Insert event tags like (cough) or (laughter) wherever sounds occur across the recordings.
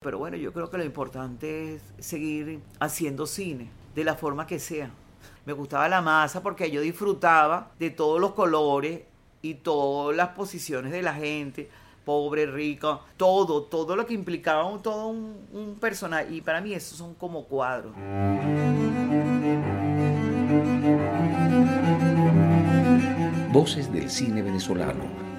Pero bueno, yo creo que lo importante es seguir haciendo cine, de la forma que sea. Me gustaba la masa porque yo disfrutaba de todos los colores y todas las posiciones de la gente, pobre, rico, todo, todo lo que implicaba un, todo un, un personaje. Y para mí esos son como cuadros. Voces del cine venezolano,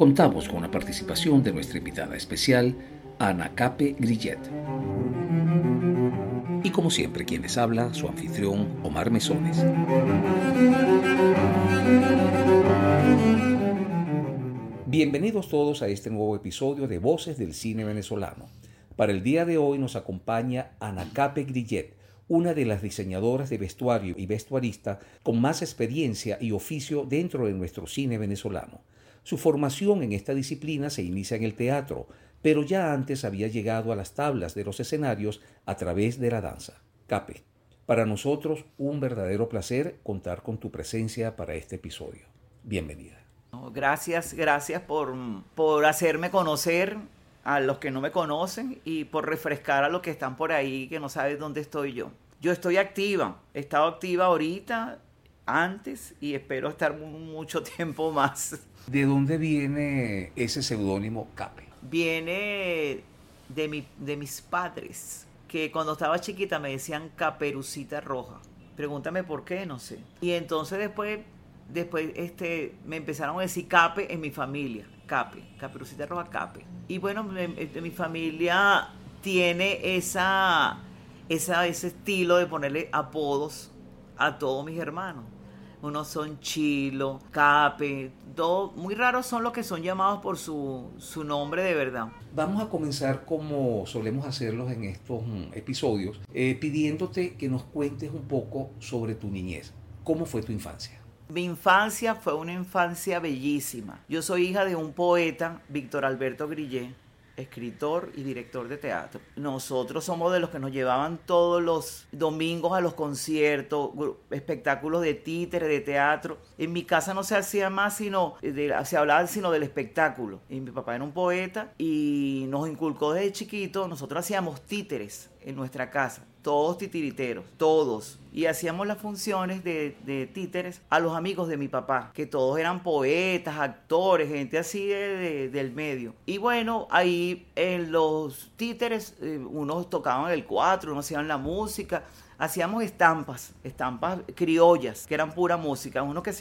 contamos con la participación de nuestra invitada especial, Ana Cape Grillet. Y como siempre, quien les habla, su anfitrión, Omar Mesones. Bienvenidos todos a este nuevo episodio de Voces del Cine Venezolano. Para el día de hoy nos acompaña Anacape Grillet, una de las diseñadoras de vestuario y vestuarista con más experiencia y oficio dentro de nuestro cine venezolano. Su formación en esta disciplina se inicia en el teatro, pero ya antes había llegado a las tablas de los escenarios a través de la danza. Cape, para nosotros un verdadero placer contar con tu presencia para este episodio. Bienvenida. Gracias, gracias por, por hacerme conocer a los que no me conocen y por refrescar a los que están por ahí que no saben dónde estoy yo. Yo estoy activa, he estado activa ahorita, antes y espero estar mucho (laughs) tiempo más. ¿De dónde viene ese seudónimo Cape? Viene de, mi, de mis padres, que cuando estaba chiquita me decían Caperucita Roja. Pregúntame por qué, no sé. Y entonces después después este, me empezaron a decir Cape en mi familia. Cape, Caperucita Roja Cape. Y bueno, este, mi familia tiene esa, esa, ese estilo de ponerle apodos a todos mis hermanos. Unos son Chilo, Cape, todo, muy raros son los que son llamados por su, su nombre de verdad. Vamos a comenzar como solemos hacerlos en estos mm, episodios, eh, pidiéndote que nos cuentes un poco sobre tu niñez. ¿Cómo fue tu infancia? Mi infancia fue una infancia bellísima. Yo soy hija de un poeta, Víctor Alberto Grillet, escritor y director de teatro. Nosotros somos de los que nos llevaban todos los domingos a los conciertos, espectáculos de títere, de teatro. En mi casa no se hacía más sino, se hablaba sino del espectáculo. Y mi papá era un poeta y nos inculcó desde chiquito, nosotros hacíamos títeres en nuestra casa todos titiriteros, todos. Y hacíamos las funciones de, títeres a los amigos de mi papá, que todos eran poetas, actores, gente así del medio. Y bueno, ahí en los títeres, eh, unos tocaban el cuatro, unos hacían la música, hacíamos estampas, estampas criollas, que eran pura música. Uno que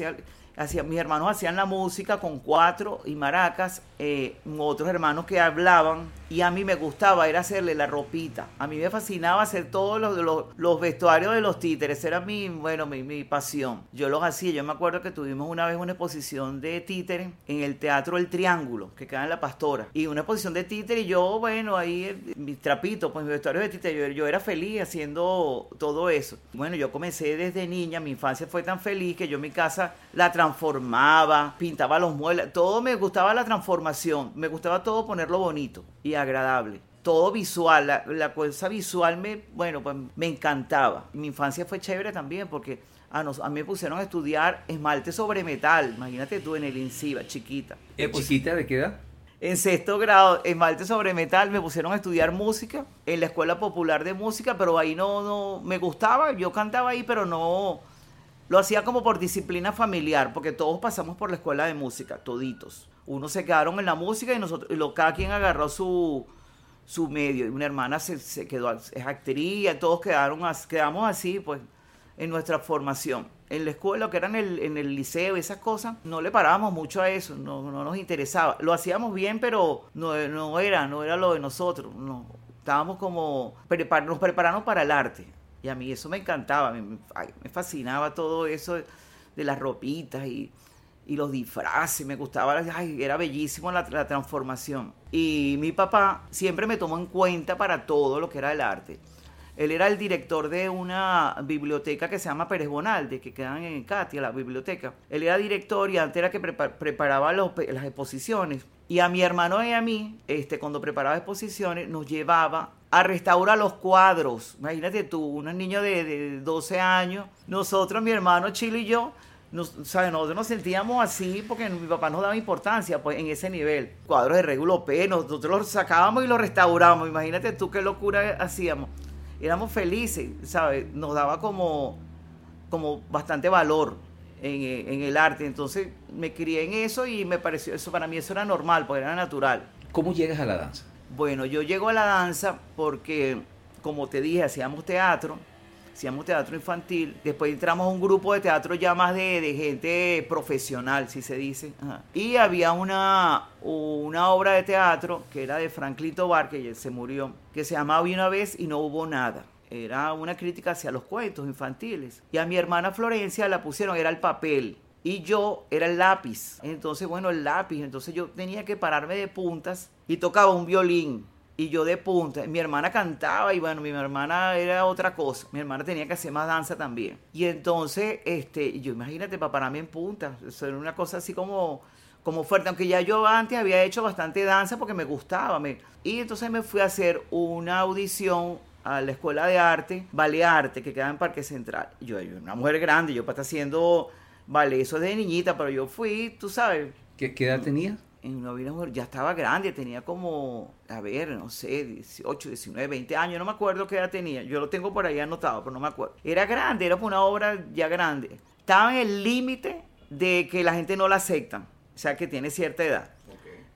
hacía mis hermanos hacían la música con cuatro y maracas, eh, otros hermanos que hablaban y a mí me gustaba era hacerle la ropita. A mí me fascinaba hacer todos los, los, vestuarios de los títeres, era mi, bueno, mi, mi, pasión. Yo los hacía, yo me acuerdo que tuvimos una vez una exposición de títeres en el Teatro El Triángulo, que queda en La Pastora, y una exposición de títeres y yo, bueno, ahí eh, mis trapitos, pues mis vestuarios de títeres, yo, yo era feliz haciendo todo eso. Bueno, yo comencé desde niña, mi infancia fue tan feliz que yo en mi casa la transformaba, pintaba los muebles, todo me gustaba la transformación, me gustaba todo ponerlo bonito y agradable. Todo visual, la, cosa visual me, bueno, pues me encantaba. Mi infancia fue chévere también porque a, nos, a mí me pusieron a estudiar esmalte sobre metal, imagínate tú en el INSIVA, chiquita. ¿Eh, ¿Chiquita de qué edad? En sexto grado, esmalte sobre metal, me pusieron a estudiar música en la Escuela Popular de Música, pero ahí no, no, me gustaba, yo cantaba ahí, pero no, lo hacía como por disciplina familiar, porque todos pasamos por la escuela de música, toditos. Unos se quedaron en la música y nosotros, y lo, cada quien agarró su, su medio. Y una hermana se, se quedó, es actriz, todos quedaron, quedamos así, pues, en nuestra formación. En la escuela, que era en el, en el liceo, esas cosas, no le parábamos mucho a eso, no, no nos interesaba. Lo hacíamos bien, pero no, no era, no era lo de nosotros. No. Estábamos como, nos preparamos para el arte y a mí eso me encantaba, me, me fascinaba todo eso de, las ropitas y, los disfraces, me gustaba, era bellísimo la, la, transformación. Y mi papá siempre me tomó en cuenta para todo lo que era el arte. Él era el director de una biblioteca que se llama Pérez Bonalde, que quedan en Katia, la biblioteca. Él era director y antes era que preparaba las exposiciones. Y a mi hermano y a mí, este, cuando preparaba exposiciones, nos llevaba a restaurar los cuadros. Imagínate tú, un niño de, de 12 años, nosotros, mi hermano Chilo y yo, nos, nosotros nos sentíamos así porque mi papá nos daba importancia pues, en ese nivel. Cuadros de Regulo P, nosotros los sacábamos y los restaurábamos. Imagínate tú qué locura hacíamos éramos felices, ¿sabes? Nos daba como, como bastante valor en, el arte. Entonces me crié en eso y me pareció, eso para mí eso era normal, porque era natural. ¿Cómo llegas a la danza? Bueno, yo llego a la danza porque, como te dije, hacíamos teatro hacíamos teatro infantil, después entramos a un grupo de teatro ya más de, gente profesional, si se dice, y había una, una obra de teatro que era de Franklin Tobar, que se murió, que se llamaba Una vez y no hubo nada. Era una crítica hacia los cuentos infantiles. Y a mi hermana Florencia la pusieron, era el papel y yo era el lápiz. Entonces, bueno, el lápiz. Entonces yo tenía que pararme de puntas y tocaba un violín y yo de punta. Mi hermana cantaba y bueno, mi hermana era otra cosa. Mi hermana tenía que hacer más danza también. Y entonces, este, yo imagínate, para pararme en punta. Eso era una cosa así como, como fuerte. Aunque ya yo antes había hecho bastante danza porque me gustaba. Me, y entonces me fui a hacer una audición a la escuela de arte, ballet arte, que queda en Parque Central. Yo, yo una mujer grande, yo para estar haciendo ballet, eso de niñita, pero yo fui, tú sabes. ¿Qué, qué edad tenía? en una vida ya estaba grande, tenía como, a ver, no sé, 18, 19, 20 años, no me acuerdo qué edad tenía, yo lo tengo por ahí anotado, pero no me acuerdo. Era grande, era una obra ya grande. Estaba en el límite de que la gente no la acepta, o sea, que tiene cierta edad.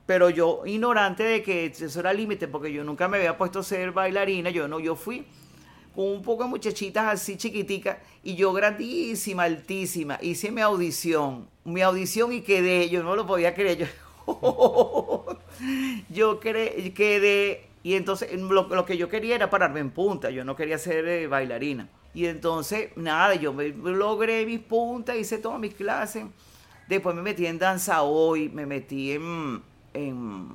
Pero yo, ignorante de que eso era límite, porque yo nunca me había puesto a ser bailarina, yo no, yo fui con un poco de muchachitas así chiquiticas y yo grandísima, altísima, hice mi audición, mi audición y quedé, yo no lo podía creer, yo (laughs) yo quedé, y entonces lo, que yo quería era pararme en punta, yo no quería ser eh, bailarina. Y entonces, nada, yo me, logré mis puntas, hice todas mis clases. Después me metí en danza hoy, me metí en, en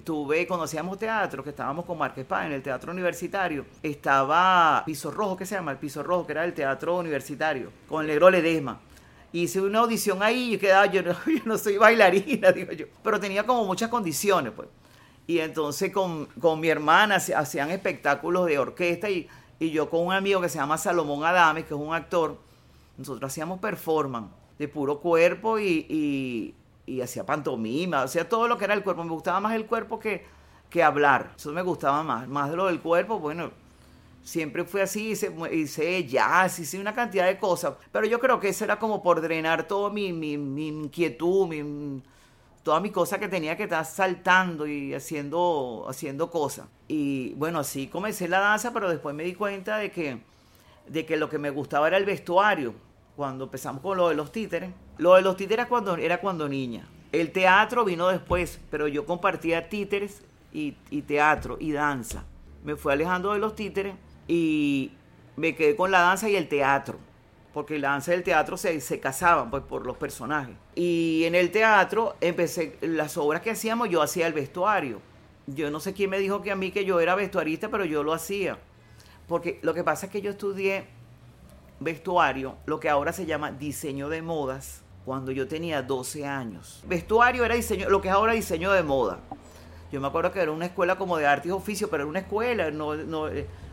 tuve, conocíamos teatro, que estábamos con Marques Paz en el teatro universitario. Estaba Piso Rojo, que se llama? El Piso Rojo, que era el teatro universitario, con Legro Ledesma hice una audición ahí y quedaba, yo no, (laughs) yo no soy bailarina, digo yo, pero tenía como muchas condiciones, pues. Y entonces con, con mi hermana hacían espectáculos de orquesta y, y, yo con un amigo que se llama Salomón Adames, que es un actor, nosotros hacíamos performance de puro cuerpo y, y hacía pantomima, sea, todo lo que era el cuerpo. Me gustaba más el cuerpo que, que hablar, eso me gustaba más, más de lo del cuerpo, bueno, siempre fue así, hice, hice jazz, hice una cantidad de cosas, pero yo creo que eso era como por drenar toda mi, mi, mi inquietud, mi, toda mi cosa que tenía que estar saltando y haciendo, haciendo cosas. Y bueno, así comencé la danza, pero después me di cuenta de que, de que lo que me gustaba era el vestuario, cuando empezamos con lo de los títeres. Lo de los títeres cuando, era cuando niña. El teatro vino después, pero yo compartía títeres y, y teatro y danza. Me fui alejando de los títeres y me quedé con la danza y el teatro, porque la danza y el teatro se, se casaban pues, por los personajes. Y en el teatro empecé, las obras que hacíamos, yo hacía el vestuario. Yo no sé quién me dijo que a mí que yo era vestuarista, pero yo lo hacía. Porque lo que pasa es que yo estudié vestuario, lo que ahora se llama diseño de modas, cuando yo tenía 12 años. Vestuario era diseño, lo que es ahora diseño de moda. Yo me acuerdo que era una escuela como de arte y oficio, pero era una escuela, no, no,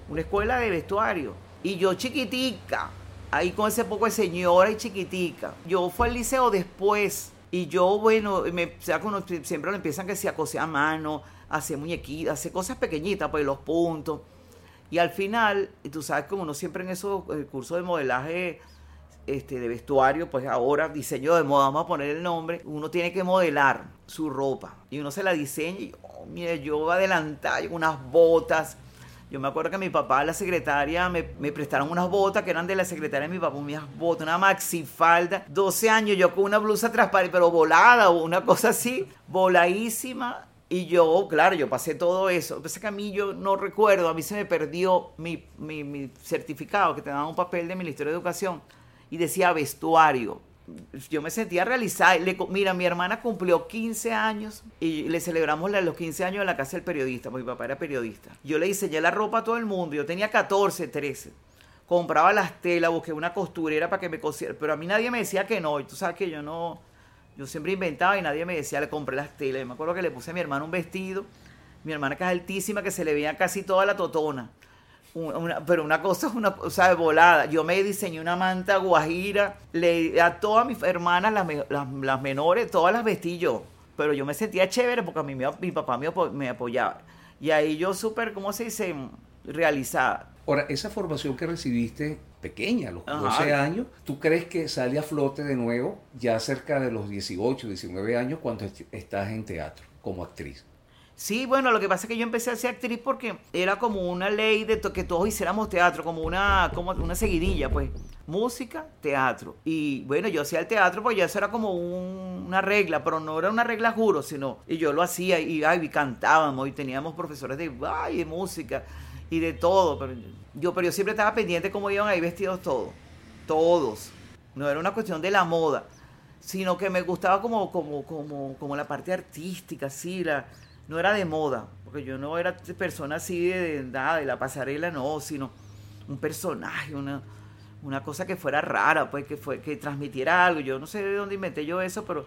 una escuela de vestuario. Y yo chiquitica, ahí con ese poco de señora y chiquitica. Yo fui al liceo después y yo, bueno, me, siempre lo empiezan que se acose a mano, hace muñequitas, hace cosas pequeñitas, pues los puntos. Y al final, tú sabes como uno siempre en esos eh, cursos de modelaje este, de vestuario, pues ahora diseño de moda, vamos a poner el nombre, uno tiene que modelar su ropa y uno se la diseña y, oh, mire, yo adelantar unas botas, yo me acuerdo que mi papá, la secretaria, me, prestaron unas botas que eran de la secretaria de mi papá, unas botas, una maxifalda, 12 años, yo con una blusa transparente, pero volada o una cosa así, voladísima. Y yo, claro, yo pasé todo eso. Lo que a mí yo no recuerdo, a mí se me perdió mi, mi, certificado, que te un papel de Ministerio de Educación, y decía vestuario. yo me sentía realizada. Le, mira, mi hermana cumplió 15 años y le celebramos los 15 años en la casa del periodista, porque mi papá era periodista. Yo le diseñé la ropa a todo el mundo, yo tenía 14, 13. Compraba las telas, busqué una costurera para que me cosiera, pero a mí nadie me decía que no, y tú sabes que yo no, yo siempre inventaba y nadie me decía, le compré las telas. Yo me acuerdo que le puse a mi hermana un vestido, mi hermana que es altísima, que se le veía casi toda la totona pero una cosa es una cosa de volada. Yo me diseñé una manta guajira, le, a todas mis hermanas, las, las, menores, todas las vestí yo. Pero yo me sentía chévere porque a mí mi, papá me, me apoyaba. Y ahí yo súper, ¿cómo se dice? Realizada. Ahora, esa formación que recibiste pequeña, a los 12 años, ¿tú crees que sale a flote de nuevo ya cerca de los 18, 19 años cuando estás en teatro como actriz? Sí, bueno, lo que pasa es que yo empecé a ser actriz porque era como una ley de que todos hiciéramos teatro, como una, como una seguidilla, pues. Música, teatro. Y bueno, yo hacía el teatro porque ya eso era como una regla, pero no era una regla juro, sino. Y yo lo hacía y, ay, cantábamos y teníamos profesores de, ay, de música y de todo. Pero yo, pero yo siempre estaba pendiente cómo iban ahí vestidos todos. Todos. No era una cuestión de la moda, sino que me gustaba como, como, como, como la parte artística, así, la no era de moda, porque yo no era persona así de, nada, de la pasarela, no, sino un personaje, una, una cosa que fuera rara, pues que fue que transmitiera algo. Yo no sé de dónde inventé yo eso, pero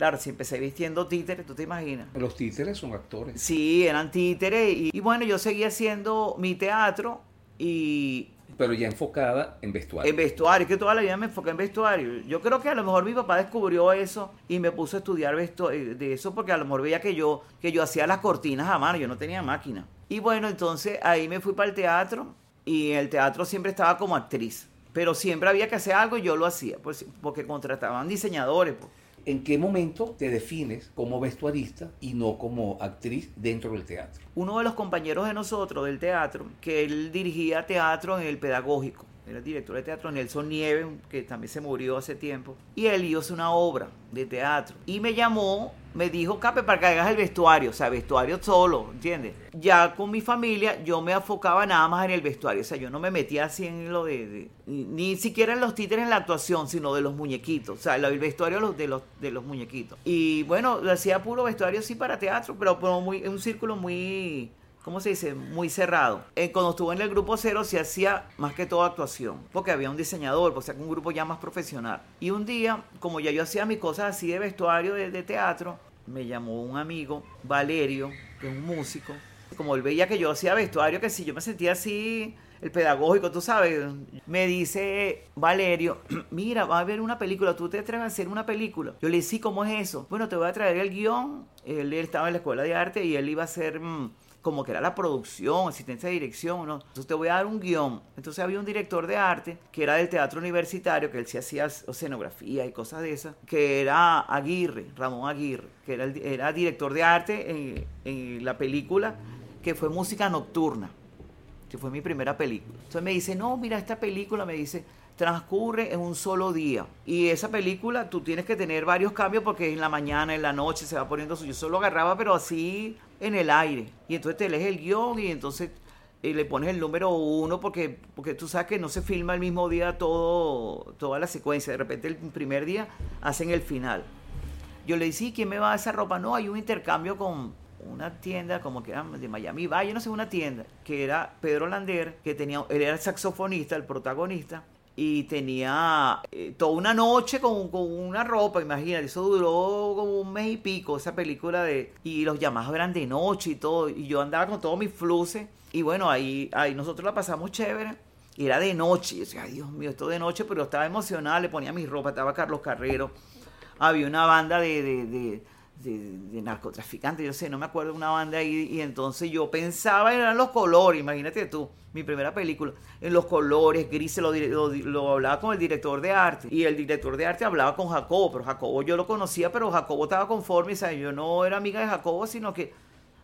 claro, si empecé vistiendo títeres, tú te imaginas. Los títeres son actores. Sí, eran títeres y, y bueno, yo seguía haciendo mi teatro y pero ya enfocada en vestuario. En vestuario, que toda la vida me enfoqué en vestuario. Yo creo que a lo mejor mi papá descubrió eso y me puso a estudiar vestuario, eh, de eso porque a lo mejor veía que yo, que yo hacía las cortinas a mano, yo no tenía máquina. Y bueno, entonces ahí me fui para el teatro y en el teatro siempre estaba como actriz. Pero siempre había que hacer algo y yo lo hacía, pues, porque contrataban diseñadores. Pues. ¿En qué momento te defines como vestuarista y no como actriz dentro del teatro? Uno de los compañeros de nosotros del teatro, que él dirigía teatro en el pedagógico, era director de teatro Nelson Nieves, que también se murió hace tiempo, y él hizo una obra de teatro. Y me llamó, me dijo, Cape, para que hagas el vestuario, o sea, vestuario solo, ¿entiendes? Ya con mi familia yo me enfocaba nada más en el vestuario, o sea, yo no me metía así en lo de, ni, siquiera en los títeres en la actuación, sino de los muñequitos, o sea, el vestuario de los, de los muñequitos. Y bueno, hacía puro vestuario sí para teatro, pero, pero muy, un círculo muy ¿cómo se dice? Muy cerrado. Eh, cuando estuve en el grupo cero se hacía más que todo actuación, porque había un diseñador, o sea, un grupo ya más profesional. Y un día, como ya yo hacía mis cosas así de vestuario de, teatro, me llamó un amigo, Valerio, que es un músico. Como él veía que yo hacía vestuario, que si yo me sentía así, el pedagógico, tú sabes, me dice Valerio, (clears throat) mira, va a haber una película, tú te atreves a hacer una película. Yo le dije, sí, ¿cómo es eso? Bueno, te voy a traer el guion. Él, estaba en la escuela de arte y él iba a hacer... Mm, como que era la producción, asistencia de dirección, ¿no? Entonces te voy a dar un guion. Entonces había un director de arte que era del teatro universitario, que él sí hacía escenografía y cosas de esas, que era Aguirre, Ramón Aguirre, que era, director de arte en, en la película que fue Música Nocturna, que fue mi primera película. Entonces me dice, no, mira, esta película, me dice, transcurre en un solo día. Y esa película tú tienes que tener varios cambios porque en la mañana, en la noche se va poniendo Yo solo agarraba, pero así en el aire. Y entonces te lees el guion y entonces eh, le pones el número uno porque, porque tú sabes que no se filma el mismo día todo, toda la secuencia. De repente el primer día hacen el final. Yo le dije, ¿quién me va a esa ropa? No, hay un intercambio con una tienda como que era de Miami Valle, no sé, una tienda, que era Pedro Lander, que tenía, él era el saxofonista, el protagonista, y tenía eh, toda una noche con, con, una ropa, imagínate, eso duró como un mes y pico, esa película de... Y los llamados eran de noche y todo, y yo andaba con todos mis fluces, y bueno, ahí, ahí nosotros la pasamos chévere, y era de noche, y yo decía, ay Dios mío, esto de noche, pero estaba emocional, le ponía mi ropa, estaba Carlos Carrero, había una banda de de, narcotraficantes, yo sé, no me acuerdo de una banda ahí, y entonces yo pensaba en los colores, imagínate tú, mi primera película, en los colores grises, lo, lo, hablaba con el director de arte, y el director de arte hablaba con Jacobo, pero Jacobo yo lo conocía, pero Jacobo estaba conforme, o yo no era amiga de Jacobo, sino que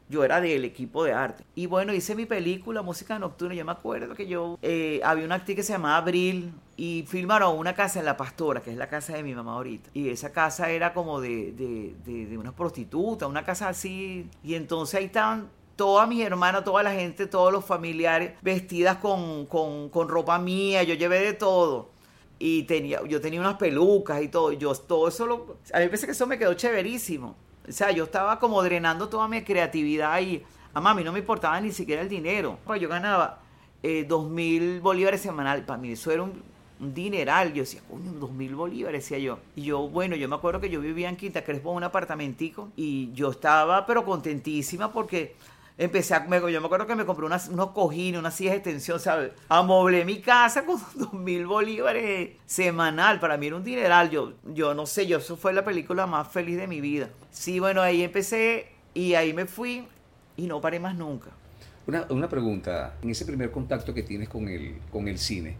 yo era del equipo de arte. Y bueno, hice mi película, Música Nocturna. Yo me acuerdo que yo eh, había una actriz que se llamaba Abril y filmaron una casa en La Pastora, que es la casa de mi mamá ahorita. Y esa casa era como de, de, de, de una prostituta, una casa así. Y entonces ahí estaban todas mis hermanas, toda la gente, todos los familiares vestidas con, con, con ropa mía. Yo llevé de todo y tenía, yo tenía unas pelucas y todo. Yo todo eso lo, a mí me parece que eso me quedó chéverísimo. O sea, yo estaba como drenando toda mi creatividad y a mami no me importaba ni siquiera el dinero. Pues yo ganaba eh, dos mil bolívares semanal. Para mí eso era un, un dineral. Yo decía, coño, dos mil bolívares, decía yo. Y yo, bueno, yo me acuerdo que yo vivía en Quinta Crespo en un apartamentico y yo estaba, pero contentísima porque empecé a, me- yo me acuerdo que me compré unas, unos cojines, unas sillas de extensión, ¿sabes? Amoblé mi casa con (laughs) dos mil bolívares semanal. Para mí era un dineral. Yo, yo no sé, yo, eso fue la película más feliz de mi vida. Sí, bueno, ahí empecé y ahí me fui y no paré más nunca. Una, una pregunta, en ese primer contacto que tienes con el, con el cine,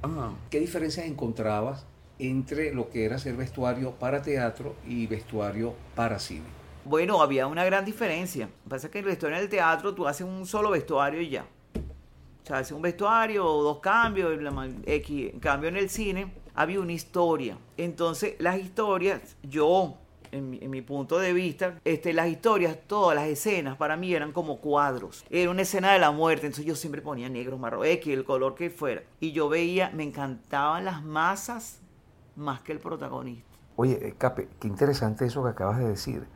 ¿qué diferencias encontrabas entre lo que era hacer vestuario para teatro y vestuario para cine? Bueno, había una gran diferencia. Lo que pasa es que el vestuario en el teatro tú haces un solo vestuario y ya. O sea, haces un vestuario dos cambios, la X. En cambio, en el cine había una historia. Entonces, las historias, yo, en mi, en mi punto de vista, este, las historias, todas las escenas para mí eran como cuadros. Era una escena de la muerte, entonces yo siempre ponía negro, marrón, X, el color que fuera. Y yo veía, me encantaban las masas más que el protagonista. Oye, eh, Cape, qué interesante eso que acabas de decir,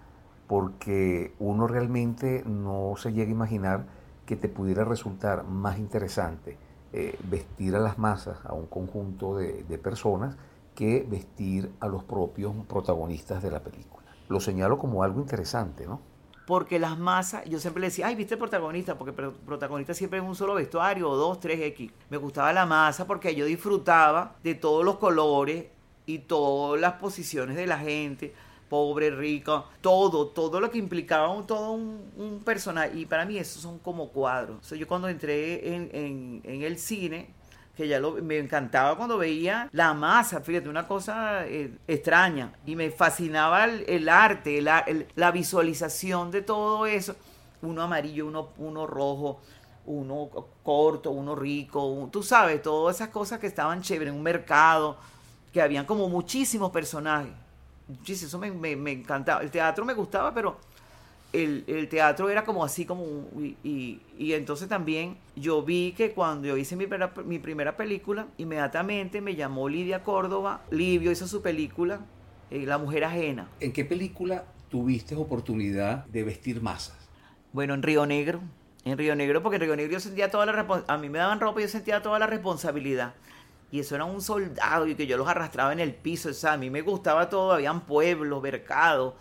porque uno realmente no se llega a imaginar que te pudiera resultar más interesante eh, vestir a las masas, a un conjunto de, personas, que vestir a los propios protagonistas de la película. Lo señalo como algo interesante, ¿no? Porque las masas, yo siempre le decía, ay, viste el protagonista, porque protagonista siempre es un solo vestuario, o dos, tres X. Me gustaba la masa porque yo disfrutaba de todos los colores y todas las posiciones de la gente, pobre, rica, todo, todo lo que implicaba un, todo un, un personaje. Y para mí esos son como cuadros. O yo cuando entré en, en- el cine, que ya lo, me encantaba cuando veía la masa, fíjate, una cosa eh, extraña. Y me fascinaba el, arte, el la visualización de todo eso. Uno amarillo, uno, uno rojo, uno corto, uno rico, un- tú sabes, todas esas cosas que estaban chéveres un mercado, que habían como muchísimos personajes. Muchísimo, eso me, me- me encantaba. El teatro me gustaba, pero el, el teatro era como así como y, y- y entonces también yo vi que cuando yo hice mi primera, mi primera película inmediatamente me llamó Lidia Córdoba Livio hizo su película eh, La mujer ajena ¿En qué película tuviste oportunidad de vestir masas? bueno en Río Negro en Río Negro porque en Río Negro yo sentía toda la a mí me daban ropa y yo sentía toda la responsabilidad y eso era un soldado y que yo los arrastraba en el piso o sea a mí me gustaba todo habían pueblos mercados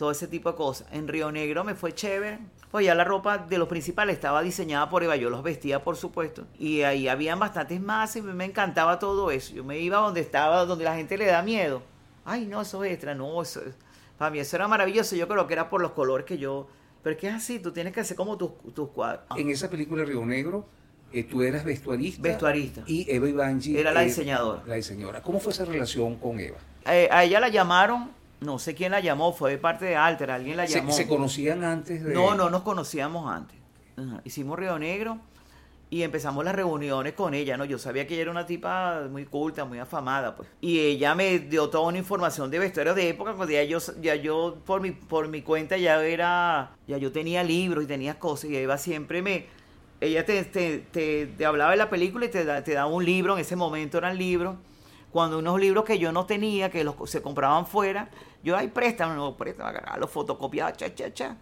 todo ese tipo de cosas. En Río Negro me fue chévere. Pues ya la ropa de los principales estaba diseñada por Eva, yo los vestía por supuesto. Y ahí habían bastantes más y me encantaba todo eso. Yo me iba donde estaba, donde la gente le da miedo. Ay, no, eso es extra, no, eso es- Para mí eso era maravilloso. Yo creo que era por los colores que yo... Pero es que es así, tú tienes que hacer como tus, tus cuadros. En esa película Río Negro, eh, tú eras vestuarista. Vestuarista. Y Eva Ivangi Era la eh, diseñadora. La diseñadora. ¿Cómo fue esa relación con Eva? Eh, a ella la llamaron, no sé quién la llamó, fue de parte de Alter, alguien la ¿Se, llamó. se conocían antes de...? No, no nos conocíamos antes. Ajá. Hicimos Río Negro y empezamos las reuniones con ella, ¿no? Yo sabía que ella era una tipa muy culta, muy afamada, pues. Y ella me dio toda una información de vestuarios de época, cuando ya yo, ya yo por mi, por mi cuenta ya era, ya yo tenía libros y tenía cosas y Eva siempre me, ella te, te, te- te hablaba de la película y te, da- te daba un libro, en ese momento eran libros, cuando unos libros que yo no tenía, que los se compraban fuera, yo, ay, préstame, no, préstame, los fotocopiaba, cha, cha, cha,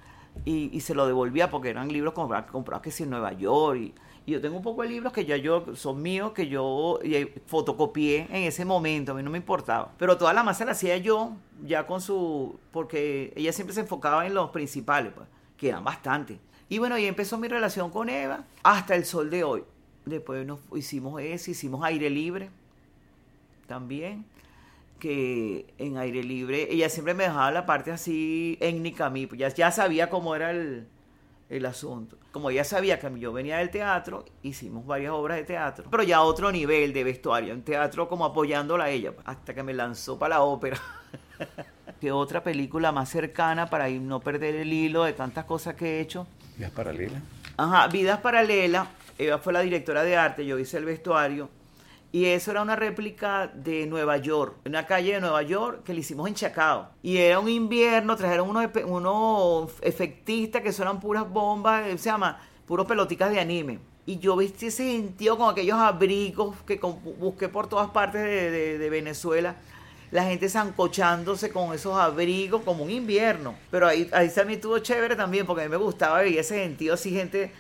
y, y se lo devolvía porque eran libros comprados, comprados que sí en Nueva York, y, y yo tengo un poco de libros que ya yo, son míos, que yo eh, fotocopié en ese momento, a mí no me importaba, pero toda la masa la hacía yo, ya con su, porque ella siempre se enfocaba en los principales, pues, que eran bastantes. Y bueno, ahí empezó mi relación con Eva hasta el sol de hoy. Después nos hicimos eso, hicimos aire libre también, que en aire libre, ella siempre me dejaba la parte así étnica a mí, pues ya, ya sabía cómo era el, el asunto. Como ella sabía que yo venía del teatro, hicimos varias obras de teatro, pero ya a otro nivel de vestuario, en teatro como apoyándola a ella, hasta que me lanzó para la ópera. (laughs) ¿Qué otra película más cercana para no perder el hilo de tantas cosas que he hecho? ¿Vidas paralelas? Ajá, Vidas Paralelas. Eva fue la directora de arte, yo hice el vestuario. Y eso era una réplica de Nueva York, una calle de Nueva York que le hicimos en Chacao. Y era un invierno, trajeron unos, efe- unos efectistas que son puras bombas, eh, se llama, puros peloticas de anime. y yo vestí ese sentido con aquellos abrigos que busqué por todas partes de, Venezuela. La gente zancochándose con esos abrigos como un invierno. Pero ahí, ahí también estuvo chévere también porque a mí me gustaba ver ese sentido así, gente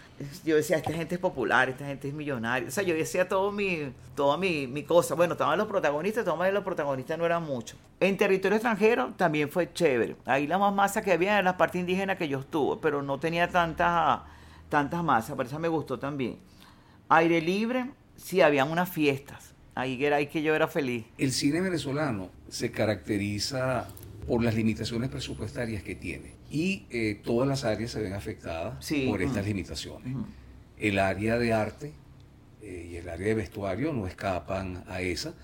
yo decía, esta gente es popular, esta gente es millonaria. O sea, yo decía todo mi, toda mi, mi cosa. Bueno, estaban los protagonistas, todos los protagonistas no eran muchos. En territorio extranjero también fue chévere. Ahí la más masa que había era la parte indígena que yo estuve, pero no tenía tantas, tantas masas, por eso me gustó también. Aire libre, sí, habían unas fiestas. Ahí era ahí que yo era feliz. El cine venezolano se caracteriza por las limitaciones presupuestarias que tiene y eh, todas las áreas se ven afectadas por estas limitaciones. El área de arte eh, y el área de vestuario no escapan a esa.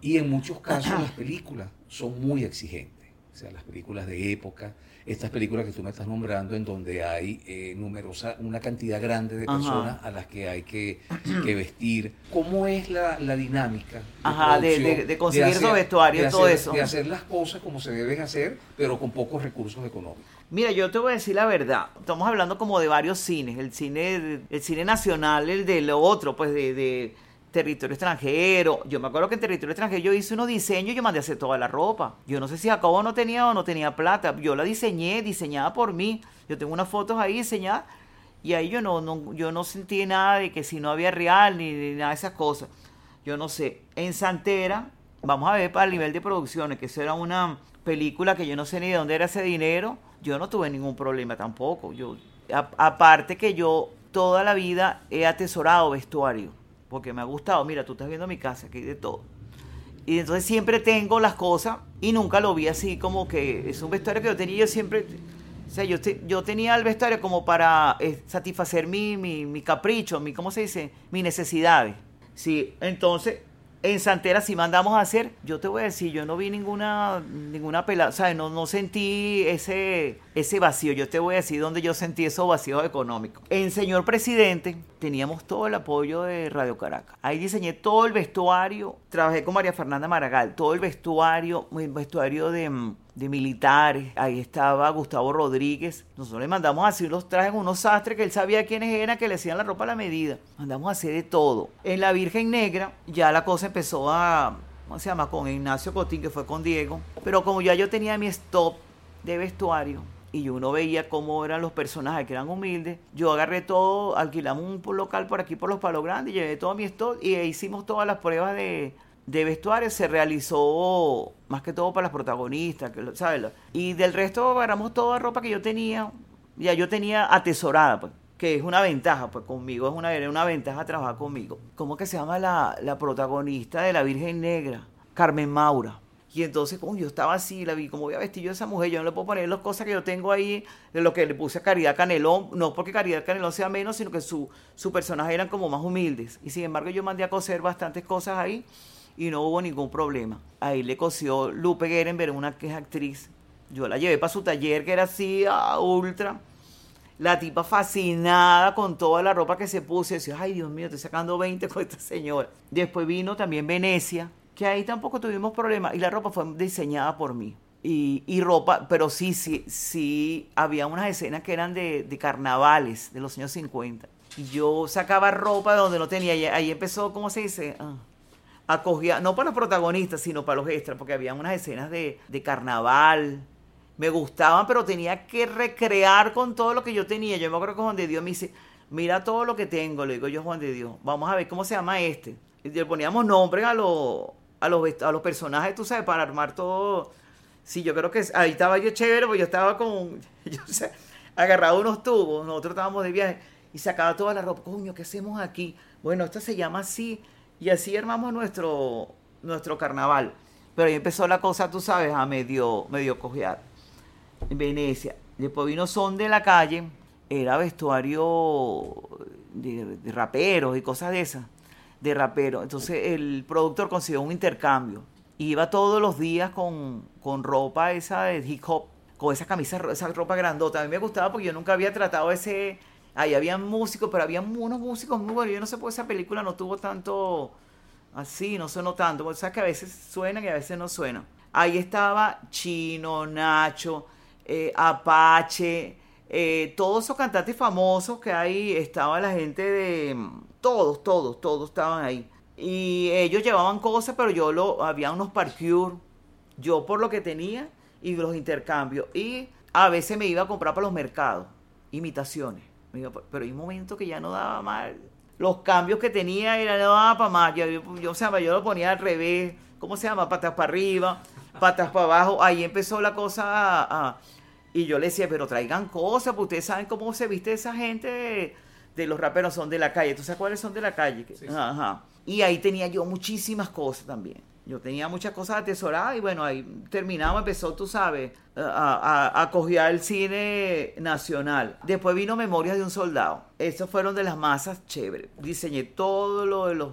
Y en muchos casos las películas son muy exigentes, o sea, las películas de época, estas películas que tú me estás nombrando en donde hay eh, numerosa, una cantidad grande de personas a las que hay que, (clears throat) vestir. ¿Cómo es la, dinámica? De, de, conseguir esos vestuarios, y todo eso. De hacer las cosas como se deben hacer, pero con pocos recursos económicos. Mira, yo te voy a decir la verdad. Estamos hablando como de varios cines. El cine, el cine nacional, el de lo otro, pues de territorio extranjero. Yo me acuerdo que en territorio extranjero yo hice unos diseños y yo mandé a hacer toda la ropa. Yo no sé si Jacobo no tenía o no tenía plata. Yo la diseñé, diseñada por mí. Yo tengo unas fotos ahí diseñadas y ahí yo no, no, yo no sentí nada de que si no había real ni, nada de esas cosas. Yo no sé. En Santera, vamos a ver para el nivel de producciones, que eso era una película que yo no sé ni de dónde era ese dinero. Yo no tuve ningún problema tampoco. Yo, aparte que yo toda la vida he atesorado vestuario porque me ha gustado. Mira, tú estás viendo mi casa, aquí hay de todo. Y entonces siempre tengo las cosas y nunca lo vi así como que es un vestuario que yo tenía, yo siempre, o sea, yo, yo tenía el vestuario como para eh, satisfacer mi, mi, mi, capricho, mi, ¿cómo se dice? Mis necesidades. Sí, entonces en Santera si mandamos a hacer, yo te voy a decir, yo no vi ninguna ninguna pelada, o sea, no, no sentí ese, ese vacío, yo te voy a decir dónde yo sentí esos vacíos económicos. En Señor Presidente teníamos todo el apoyo de Radio Caracas. Ahí diseñé todo el vestuario, trabajé con María Fernanda Maragall, todo el vestuario, el vestuario de mm, de militares. Ahí estaba Gustavo Rodríguez. Nosotros le mandamos a hacer los trajes unos sastres que él sabía quiénes eran, que le hacían la ropa a la medida. Mandamos a hacer de todo. En la Virgen Negra ya la cosa empezó a, ¿cómo se llama? Con Ignacio Cotín, que fue con Diego. Pero como ya yo tenía mi stop de vestuario, y uno veía cómo eran los personajes que eran humildes. Yo agarré todo, alquilamos un local por aquí por los Palos Grandes, llevé todo mi stock y hicimos todas las pruebas de, de vestuario se realizó más que todo para las protagonistas, ¿sabes? Y del resto agarramos toda ropa que yo tenía, ya yo tenía atesorada, pues, que es una ventaja, pues conmigo es una, una ventaja trabajar conmigo. ¿Cómo que se llama la, la protagonista de La Virgen Negra? Carmen Maura. Y entonces, como yo estaba así, la vi, como voy a vestir yo a esa mujer, yo no le puedo poner las cosas que yo tengo ahí, de lo que le puse a Caridad Canelón, no porque Caridad Canelón sea menos, sino que su, su personaje eran como más humildes. Y sin embargo, yo mandé a coser bastantes cosas ahí y no hubo ningún problema. Ahí le cosió Lupe Gerenberg, una que es actriz. Yo la llevé para su taller, que era así, a ultra. La tipa fascinada con toda la ropa que se puso. decía, ay Dios mío, estoy sacando 20 con esta señora. Después vino también Venecia, que ahí tampoco tuvimos problema. Y la ropa fue diseñada por mí. Y, ropa, pero sí, sí, sí, había unas escenas que eran de, carnavales de los años 50. Y yo sacaba ropa de donde no tenía. Ahí empezó, ¿cómo se dice? Ah, acogía, no para los protagonistas, sino para los extras, porque había unas escenas de, carnaval. Me gustaban, pero tenía que recrear con todo lo que yo tenía. Yo me acuerdo que Juan de Dios me dice, mira todo lo que tengo, le digo yo Juan de Dios, vamos a ver cómo se llama este. Y le poníamos nombres a, los a, los, a los personajes, tú sabes, para armar todo. Sí, yo creo que ahí estaba yo chévere, porque yo estaba con, (laughs) yo sé, agarrado unos tubos, nosotros estábamos de viaje y sacaba toda la ropa. Coño, ¿qué hacemos aquí? Bueno, esto se llama así y así armamos nuestro, nuestro carnaval. Pero ahí empezó la cosa, tú sabes, a medio, medio cojear. En Venecia. Después vino Son de la Calle. Era vestuario de, raperos y cosas de esas. De raperos. Entonces el productor consiguió un intercambio. Iba todos los días con, con ropa esa de hip hop. Con esa camisa, esa ropa grandota. A mí me gustaba porque yo nunca había tratado ese Ahí había músicos, pero había unos músicos muy buenos. Yo no sé por qué esa película no tuvo tanto así, no sonó tanto. Porque sabes que a veces suena y a veces no suena. Ahí estaba Chino, Nacho, eh, Apache, eh, todos esos cantantes famosos que hay. Estaba la gente de, todos, todos, todos estaban ahí. Y ellos llevaban cosas, pero yo lo, había unos parkour, yo por lo que tenía y los intercambios. Y a veces me iba a comprar para los mercados, imitaciones. Pero hay un momento que ya no daba más. Los cambios que tenía era no daba para más. Yo, yo, yo lo ponía al revés. ¿Cómo se llama? Patas para arriba, patas para abajo. Ahí empezó la cosa a, y yo le decía, pero traigan cosas, porque ustedes saben cómo se viste esa gente de, los raperos, son de la calle. ¿Tú sabes cuáles son de la calle? Ajá. Y ahí tenía yo muchísimas cosas también. Yo tenía muchas cosas atesoradas y bueno, ahí terminamos, empezó, tú sabes, a, a, el cine nacional. Después vino Memorias de un Soldado. Esos fueron de las masas chéveres. Diseñé todo lo de los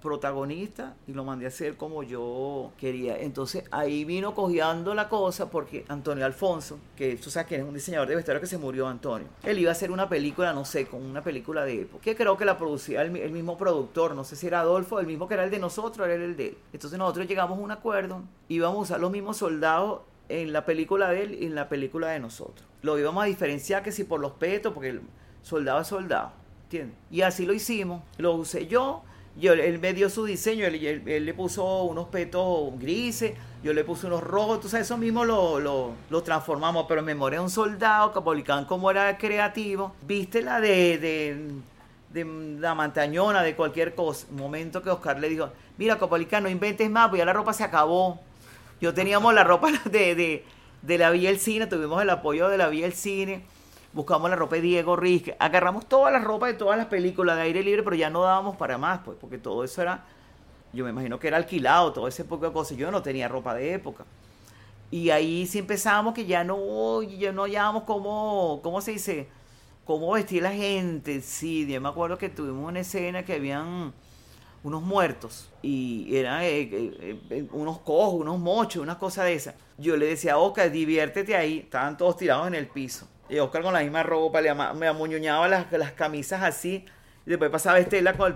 protagonista y lo mandé a hacer como yo quería. Entonces ahí vino cojeando la cosa porque Antonio Alfonso, que tú sabes que es un diseñador de vestuario que se murió Antonio, él iba a hacer una película, no sé, con una película de época, que creo que la producía el, mismo productor, no sé si era Adolfo, el mismo que era el de nosotros, era el de él. Entonces nosotros llegamos a un acuerdo, íbamos a usar los mismos soldados en la película de él y en la película de nosotros. Lo íbamos a diferenciar que si por los petos, porque el soldado es soldado, ¿entiendes? Y así lo hicimos, lo usé yo yo, él me dio su diseño, él, le puso unos petos grises, yo le puse unos rojos, entonces eso mismo lo, lo, transformamos, pero memoria de un soldado, Capolicán como era creativo, viste la de, de, de, la montañona, de cualquier cosa, un momento que Oscar le dijo, mira Capolicán, no inventes más, pues ya la ropa se acabó, yo teníamos la ropa (laughs) de, de, de la Vía del Cine, tuvimos el apoyo de la Vía del Cine, buscamos la ropa de Diego Riz, agarramos toda la ropa de todas las películas de aire libre, pero ya no dábamos para más, pues, porque todo eso era, yo me imagino que era alquilado, todo ese poco de cosas, yo no tenía ropa de época. Y ahí sí empezamos que ya no, ya no hallábamos cómo, ¿cómo se dice? Cómo vestir la gente. Sí, yo me acuerdo que tuvimos una escena que habían unos muertos y eran eh, eh, eh, unos cojos, unos mochos, unas cosas de esas. Yo le decía, Oscar, diviértete ahí. Estaban todos tirados en el piso. Y Oscar con la misma ropa, le me amuñuñaba las, las camisas así. Y después pasaba Estela con,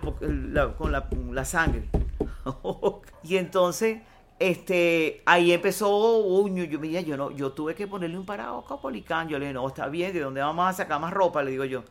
la, con la, sangre. (laughs) y entonces, este, ahí empezó, uy, yo, mira, yo, no, yo tuve que ponerle un parado a Capolicán. Yo le dije, no, está bien, ¿de dónde vamos a sacar más ropa? Le digo yo.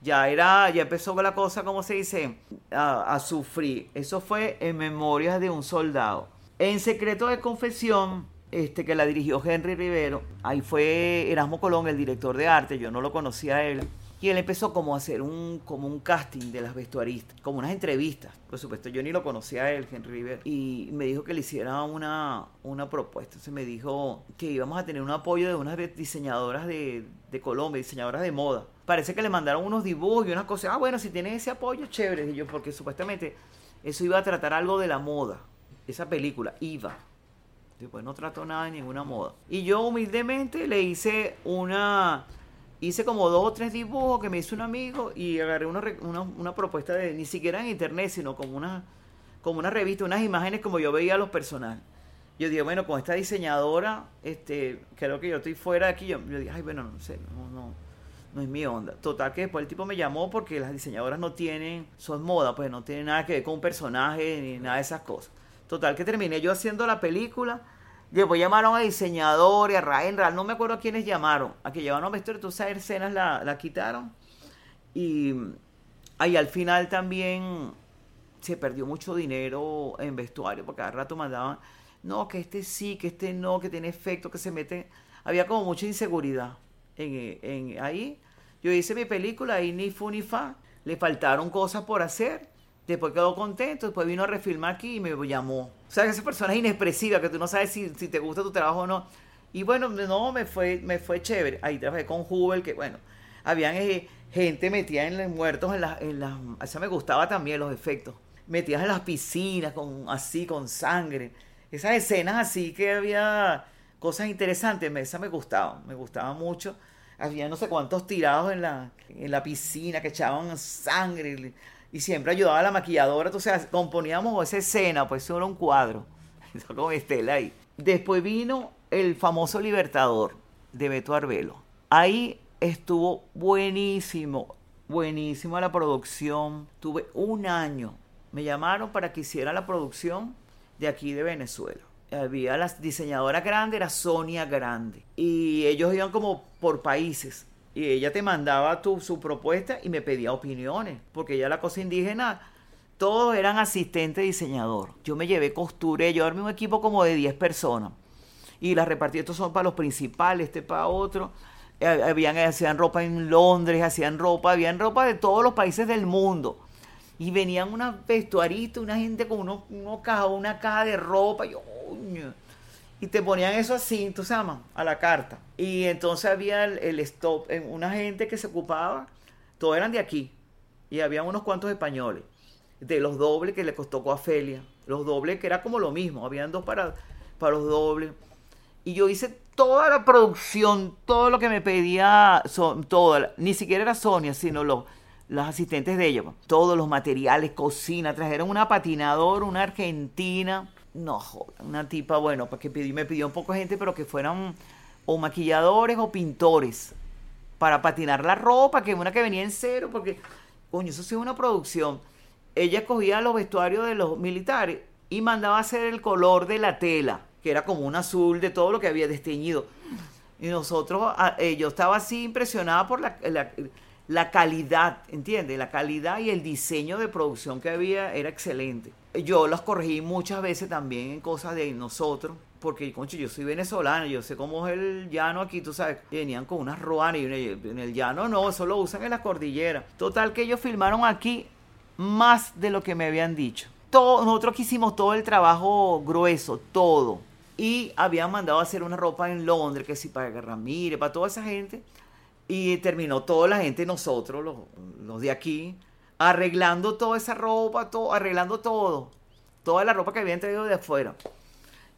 Ya era, ya empezó la cosa, como se dice? A, a sufrir. Eso fue en Memorias de un Soldado. En Secreto de Confesión, este, que la dirigió Henry Rivero. Ahí fue Erasmo Colón, el director de arte, yo no lo conocía a él. Y él empezó como a hacer un, como un casting de las vestuaristas, como unas entrevistas. Por supuesto, yo ni lo conocía a él, Henry Rivero. Y me dijo que le hiciera una, una propuesta. Entonces me dijo que íbamos a tener un apoyo de unas diseñadoras de, de Colombia, diseñadoras de moda. Parece que le mandaron unos dibujos y unas cosas. Ah, bueno, si tienen ese apoyo, chévere. Y yo, porque supuestamente eso iba a tratar algo de la moda. Esa película iba pues no trató nada de ninguna moda. Y yo humildemente le hice una, hice como dos o tres dibujos que me hizo un amigo y agarré una, una, propuesta de, ni siquiera en internet, sino como una, como una revista, unas imágenes como yo veía a los personajes. Yo dije, bueno, con esta diseñadora, este, creo que yo estoy fuera de aquí. Yo, dije, ay, bueno, no sé, no, no, no es mi onda. Total que después el tipo me llamó porque las diseñadoras no tienen, son moda, pues no tienen nada que ver con un personaje ni nada de esas cosas. Total que terminé yo haciendo la película Después llamaron a diseñadores, a Ryan no me acuerdo a quiénes llamaron, a que llevaron vestuario, todas esas escenas la, la quitaron. Y ahí al final también se perdió mucho dinero en vestuario, porque cada rato mandaban, no, que este sí, que este no, que tiene efecto, que se mete. Había como mucha inseguridad en, en ahí. Yo hice mi película, y ni fu ni fa, le faltaron cosas por hacer Después quedó contento, después vino a refilmar aquí y me llamó. O sea, esa persona es inexpresiva, que tú no sabes si, te gusta tu trabajo o no. Y bueno, no, me fue, me fue chévere. Ahí trabajé con Hubel, que bueno, habían eh, gente metida en los muertos, en las, en las, eso me gustaba también los efectos. Metidas en las piscinas, con así, con sangre. Esas escenas así que había cosas interesantes, esa me gustaba, me gustaba mucho. Había no sé cuántos tirados en la, en la piscina que echaban sangre y siempre ayudaba a la maquilladora, entonces componíamos esa escena, pues eso era un cuadro, (laughs) con Estela ahí. Después vino el famoso Libertador de Beto Arbelo. Ahí estuvo buenísimo, buenísima la producción. Tuve un año. Me llamaron para que hiciera la producción de aquí de Venezuela. Había la diseñadora grande, era Sonia Grande. Y ellos iban como por países Y ella te mandaba tu, su propuesta y me pedía opiniones, porque ya la cosa indígena, todos eran asistente diseñador. Yo me llevé costura, yo armé un equipo como de 10 personas. Y las repartí, estos son para los principales, este para otro. Eh, habían, hacían ropa en Londres, hacían ropa, habían ropa de todos los países del mundo. Y venían una vestuarista, una gente con unos, unos caja, una caja de ropa. Yo, y te ponían eso así, tú sabes, a la carta. Y entonces había el, stop, una gente que se ocupaba, todos eran de aquí. Y había unos cuantos españoles. De los dobles que le costó Coafelia. Los dobles que era como lo mismo. Habían dos para, para los dobles. Y yo hice toda la producción, todo lo que me pedía, son, todo, ni siquiera era Sonia, sino los, los asistentes de ella. Pues. Todos los materiales, cocina, trajeron una patinadora, una argentina no, una tipa, bueno, porque me pidió un poco gente, pero que fueran o maquilladores o pintores para patinar la ropa, que una que venía en cero, porque, coño, eso sí es una producción. Ella cogía los vestuarios de los militares y mandaba hacer el color de la tela, que era como un azul de todo lo que había desteñido. Y nosotros, eh, yo estaba así impresionada por la, la calidad, ¿entiendes? La calidad y el diseño de producción que había era excelente yo los corregí muchas veces también en cosas de nosotros, porque concho, yo soy venezolano, yo sé cómo es el llano aquí, tú sabes, venían con unas ruanas y en el llano no, eso lo usan en las cordilleras. Total que ellos filmaron aquí más de lo que me habían dicho. Todo, nosotros hicimos todo el trabajo grueso, todo. Y habían mandado a hacer una ropa en Londres, que sí, para Ramírez, para toda esa gente. Y terminó toda la gente, nosotros, los, los de aquí, arreglando toda esa ropa, todo, arreglando todo, toda la ropa que habían traído de afuera.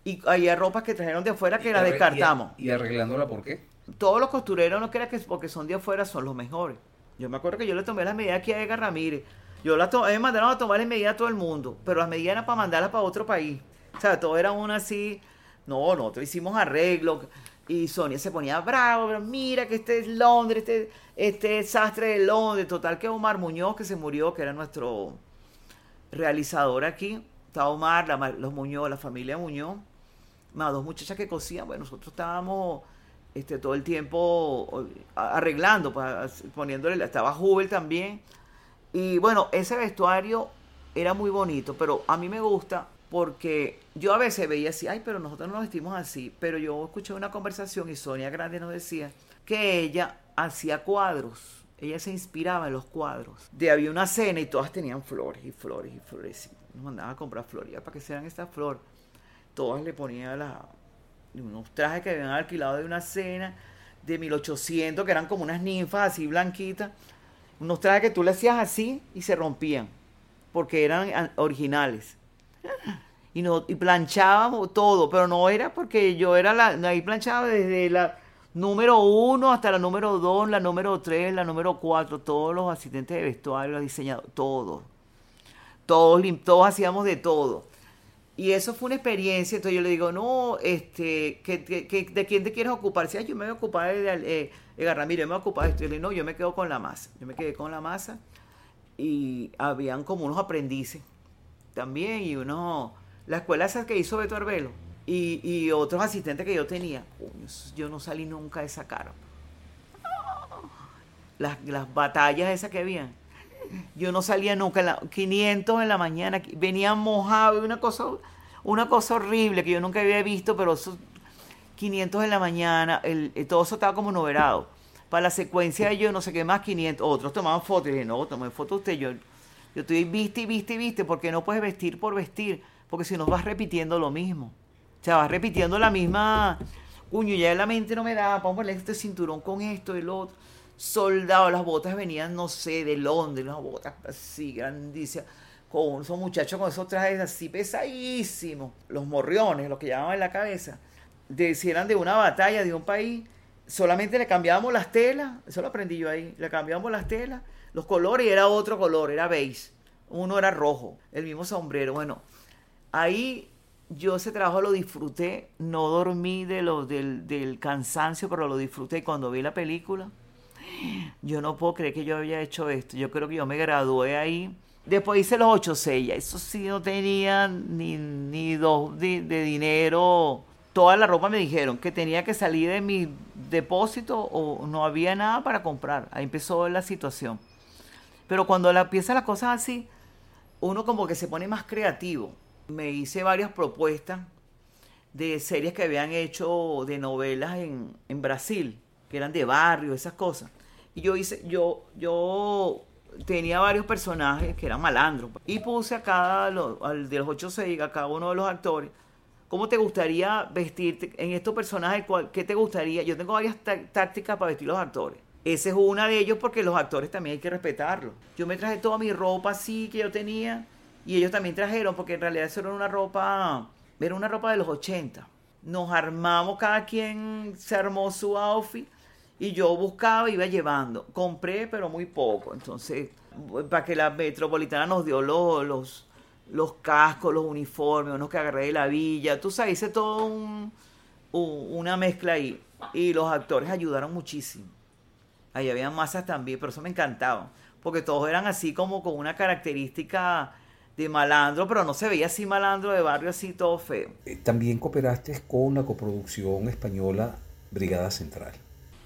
Y había ropa que trajeron de afuera que la descartamos. ¿Y, arreglándola por qué? Todos los costureros no crean que porque son de afuera son los mejores. Yo me acuerdo que yo le tomé las medidas aquí a Edgar Ramírez. Yo las me mandaron a tomar las medidas a todo el mundo, pero las medidas eran para mandarlas para otro país. O sea, todo era una así. No, nosotros hicimos arreglo. Y Sonia se ponía bravo, pero mira que este es Londres, este, este desastre de Londres. Total que Omar Muñoz, que se murió, que era nuestro realizador aquí, estaba Omar, los Muñoz, la familia Muñoz, más dos muchachas que cosían, bueno, nosotros estábamos este, todo el tiempo arreglando, pues, poniéndole, estaba Jubel también. Y bueno, ese vestuario era muy bonito, pero a mí me gusta porque yo a veces veía así, ay, pero nosotros no nos vestimos así, pero yo escuché una conversación y Sonia Grande nos decía que ella hacía cuadros, ella se inspiraba en los cuadros. De había una cena y todas tenían flores y flores y flores. Nos mandaban a comprar flores, para que sean estas flores. Todas le ponían la, unos trajes que habían alquilado de una cena de 1800, que eran como unas ninfas así blanquitas. Unos trajes que tú le hacías así y se rompían, porque eran originales y, no, y planchábamos todo, pero no era porque yo era la, ahí planchaba desde la número uno hasta la número dos, la número tres, la número cuatro, todos los asistentes de vestuario, los diseñadores, todos, todos, todos hacíamos de todo. Y eso fue una experiencia, entonces yo le digo, no, este, ¿de quién te quieres ocupar? Si yo me voy a ocupar de, eh, yo me voy a ocupar de esto. Y le digo, no, yo me quedo con la masa. Yo me quedé con la masa y habían como unos aprendices también y uno, la escuela esa que hizo Beto Arbelo y, y otros asistentes que yo tenía, yo no salí nunca de esa cara. Las, las batallas esas que habían. Yo no salía nunca, la, 500 en la mañana, venían mojados, una cosa, una cosa horrible que yo nunca había visto, pero esos 500 en la mañana, el, todo eso estaba como noverado. Para la secuencia de yo no sé qué más, 500, otros tomaban fotos, y dije, no, tomé foto usted, yo yo estoy viste y viste y viste, porque no puedes vestir por vestir, porque si no vas repitiendo lo mismo. O sea, vas repitiendo la misma. Cuño, ya la mente no me da, vamos a ponerle este cinturón con esto lo otro. Soldado, las botas venían, no sé, de Londres, unas botas así grandísimas, con esos muchachos con esos trajes así pesadísimos, los morriones, los que llamaban en la cabeza, de, si eran de una batalla de un país, solamente le cambiábamos las telas, eso lo aprendí yo ahí, le cambiábamos las telas los colores era otro color, era beige. Uno era rojo, el mismo sombrero. Bueno, ahí yo ese trabajo lo disfruté, no dormí de lo, del, del cansancio, pero lo disfruté. Cuando vi la película, yo no puedo creer que yo había hecho esto. Yo creo que yo me gradué ahí. Después hice los ocho sellas. Eso sí no tenía ni, ni dos de, de, dinero. Toda la ropa me dijeron que tenía que salir de mi depósito o no había nada para comprar. Ahí empezó la situación. Pero cuando la, empiezan las cosas así, uno como que se pone más creativo. Me hice varias propuestas de series que habían hecho de novelas en, en Brasil, que eran de barrio, esas cosas. Y yo hice, yo, yo tenía varios personajes que eran malandros. Y puse a cada, de los 8-6, a cada uno de los actores, ¿cómo te gustaría vestirte en estos personajes? ¿Qué te gustaría? Yo tengo varias tácticas para vestir los actores. Esa es una de ellos porque los actores también hay que respetarlos. Yo me traje toda mi ropa así que yo tenía y ellos también trajeron porque en realidad eso era una ropa, era una ropa de los 80. Nos armamos, cada quien se armó su outfit y yo buscaba, iba llevando. Compré, pero muy poco. Entonces, para que la metropolitana nos dio los, los, cascos, los uniformes, unos que agarré de la villa. Tú sabes, hice todo una mezcla ahí. Y los actores ayudaron muchísimo. Ahí había masas también, pero eso me encantaba. Porque todos eran así como con una característica de malandro, pero no se veía así malandro de barrio, así todo feo. Eh, también cooperaste con la coproducción española Brigada Central.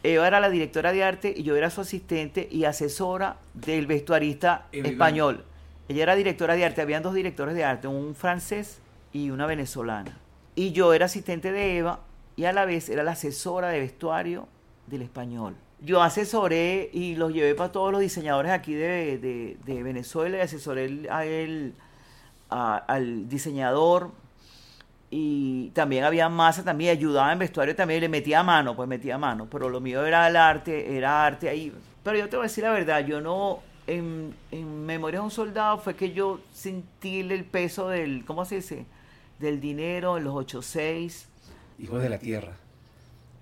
Eva era la directora de arte y yo era su asistente y asesora del vestuarista español. Ella era directora de arte, habían dos directores de arte, un francés y una venezolana. Y yo era asistente de Eva y a la vez era la asesora de vestuario del español. Yo asesoré y los llevé para todos los diseñadores aquí de, Venezuela y asesoré a él, al diseñador y también había masa, también ayudaba en vestuario, también le metía mano, pues metía mano, pero lo mío era el arte, era arte ahí. Pero yo te voy a decir la verdad, yo no, en, en Memoria de un Soldado fue que yo sentí el peso del, ¿cómo se dice? Del dinero los 8-6. Hijos de la Tierra,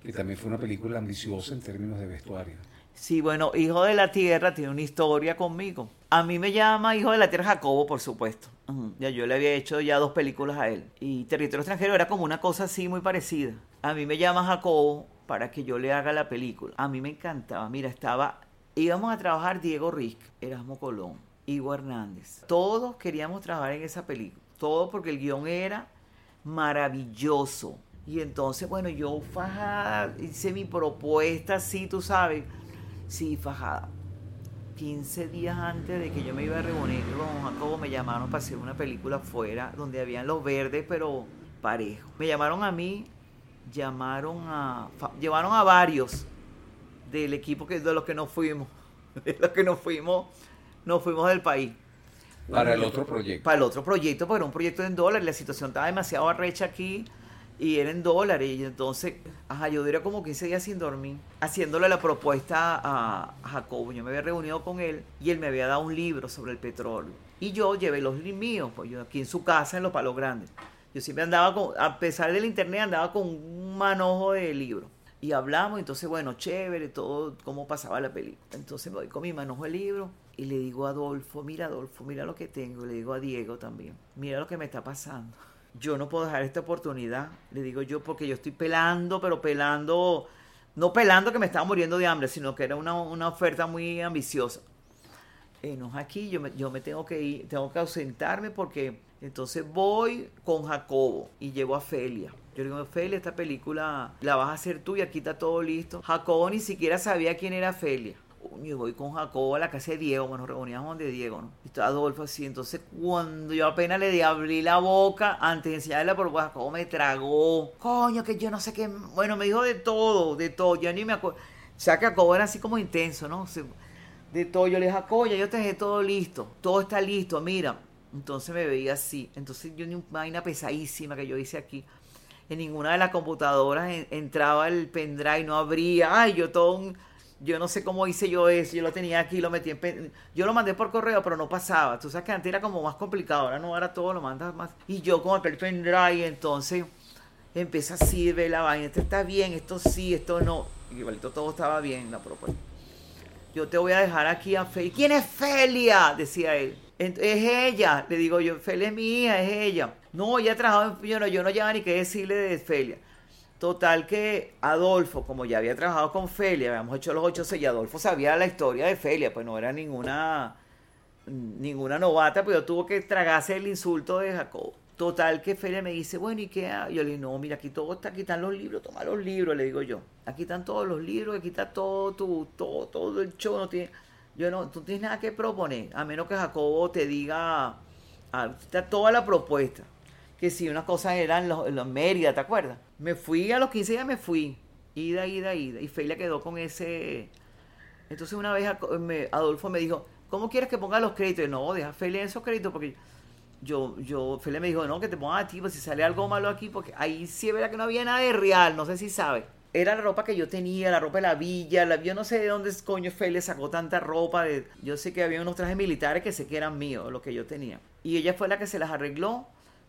que también fue una película ambiciosa en términos de vestuario. Sí, bueno, Hijo de la Tierra tiene una historia conmigo. A mí me llama Hijo de la Tierra Jacobo, por supuesto. Ya yo le había hecho ya dos películas a él. Y Territorio Extranjero era como una cosa así muy parecida. A mí me llama Jacobo para que yo le haga la película. A mí me encantaba. Mira, estaba... Íbamos a trabajar Diego Rick, Erasmo Colón, Ivo Hernández. Todos queríamos trabajar en esa película. Todo porque el guion era maravilloso. Y entonces, bueno, yo fajada, hice mi propuesta así, tú sabes Sí, fajada. 15 días antes de que yo me iba a reunir con Jacobo, me llamaron para hacer una película afuera, donde habían los verdes, pero parejos. Me llamaron a mí, llamaron a. llevaron a varios del equipo que, de los que nos fuimos. (laughs) De los que nos fuimos, nos fuimos del país. Para el otro proyecto. Para el otro proyecto, porque era un proyecto en dólares. La situación estaba demasiado arrecha aquí y era en dólares. Y entonces, ajá, yo duré como 15 días sin dormir, haciéndole la propuesta a, Jacobo. Yo me había reunido con él y él me había dado un libro sobre el petróleo. Y yo llevé los míos, pues yo aquí en su casa, en Los Palos Grandes. Yo siempre andaba con, a pesar del internet, andaba con un manojo de libros. Y hablamos, entonces, bueno, chévere, todo, cómo pasaba la película. Entonces me voy con mi manojo de libro y le digo a Adolfo, mira Adolfo, mira lo que tengo. Le digo a Diego también, mira lo que me está pasando yo no puedo dejar esta oportunidad, le digo yo, porque yo estoy pelando, pero pelando, no pelando que me estaba muriendo de hambre, sino que era una, oferta muy ambiciosa. Eh, no es aquí, yo me, yo me tengo que ir, tengo que ausentarme porque entonces voy con Jacobo y llevo a Felia. Yo le digo, Felia, esta película la vas a hacer tú y aquí está todo listo. Jacobo ni siquiera sabía quién era Felia y voy con Jacobo a la casa de Diego, bueno, reuníamos donde Diego, ¿no? Y Adolfo así, entonces cuando yo apenas le abrí la boca antes de enseñarle la propuesta, Jacobo me tragó, coño, que yo no sé qué, bueno, me dijo de todo, de todo, yo ni me acuerdo, o sea que Jacobo era así como intenso, ¿no? de todo, yo le dije, Jacobo, ya yo te todo listo, todo está listo, mira, entonces me veía así, entonces yo ni una vaina pesadísima que yo hice aquí, en ninguna de las computadoras entraba el pendrive, no abría, ay, yo todo un yo no sé cómo hice yo eso, yo lo tenía aquí, lo metí en... Yo lo mandé por correo, pero no pasaba. Tú sabes que antes era como más complicado, ahora no, ahora todo lo mandas más. Y yo con el pendrive, entonces empieza así, ve la vaina, esto está bien, esto sí, esto no. Igualito todo estaba bien la propuesta. Yo te voy a dejar aquí a Felia. ¿Quién es Felia? Decía él. Es ella. Le digo yo, Felia es hija, es ella. No, ella ha trabajado en... Yo no, yo no lleva ni qué decirle de Felia. Total que Adolfo, como ya había trabajado con Felia, habíamos hecho los ocho y Adolfo sabía la historia de Felia, pues no era ninguna ninguna novata, pero tuvo que tragarse el insulto de Jacob. Total que Felia me dice, bueno, ¿y qué? Yo le digo, no, mira, aquí todo está, aquí están los libros, toma los libros, le digo yo. Aquí están todos los libros, aquí está todo tu, todo, todo el show, no tiene, yo no, tú tienes nada que proponer, a menos que Jacobo te diga, está toda la propuesta. Que si unas cosas eran los, los Mérida, ¿te acuerdas? Me fui a los 15 días, me fui. Ida, ida, ida. Y Felia quedó con ese. Entonces una vez Adolfo me dijo, ¿cómo quieres que ponga los créditos? no, deja Felia esos créditos porque yo, yo, Felia me dijo, no, que te pongas a ti, pues si sale algo malo aquí, porque ahí sí es verdad que no había nada de real, no sé si sabe. Era la ropa que yo tenía, la ropa de la villa, la, yo no sé de dónde coño Felia sacó tanta ropa, de, yo sé que había unos trajes militares que sé que eran míos, lo que yo tenía. Y ella fue la que se las arregló.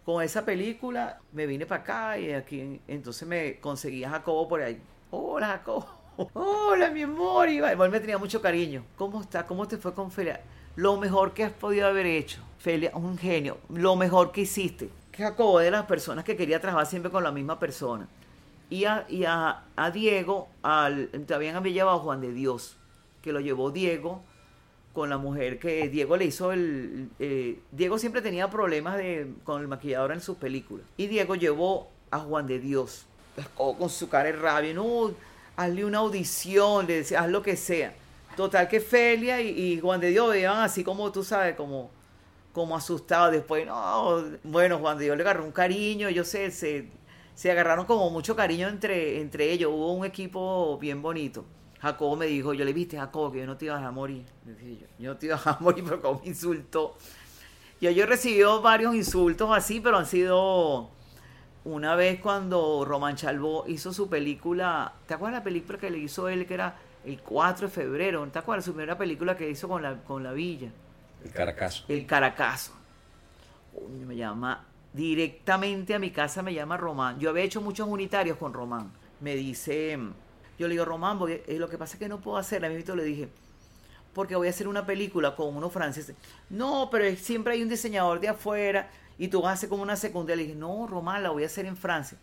Con esa película me vine para acá y aquí, entonces me conseguí a Jacobo por ahí. Hola Jacobo, (laughs) hola mi amor, igual me tenía mucho cariño. ¿Cómo está? ¿Cómo te fue con Felia? Lo mejor que has podido haber hecho Felia, un genio, lo mejor que hiciste. Jacobo de las personas que quería trabajar siempre con la misma persona. Y a, Diego, al, también había llevado Juan de Dios, que lo llevó Diego con la mujer que Diego le hizo el... Eh, Diego siempre tenía problemas de, con el maquillador en sus películas. Y Diego llevó a Juan de Dios, con su cara de rabia, no, hazle una audición, le decía, haz lo que sea. Total que Felia y, Juan de Dios veían así como tú sabes, como como después, no, bueno, Juan Dios le agarró un cariño, yo sé, se, se agarraron como mucho cariño entre, entre ellos, hubo un equipo bien bonito. Jacobo me dijo, yo le viste Jacobo que yo no te ibas a morir. Yo, yo no te ibas a morir, (laughs) pero como me insultó. Yo, yo he recibido varios insultos así, pero han sido una vez cuando Román Chalbó hizo su película, ¿te acuerdas la película que le hizo él que era el 4 de febrero? ¿Te acuerdas su primera película que hizo con la, con la villa? El Caracazo. El Caracazo. me llama directamente a mi casa, me llama Román. Yo había hecho muchos unitarios con Román. Me dice, yo le digo, Román, eh, lo que pasa es que no puedo hacer. A mí le dije, porque voy a hacer una película con unos franceses. No, pero siempre hay un diseñador de afuera y tú vas a hacer como una secundaria. Le dije, no, Román, la voy a hacer en Francia.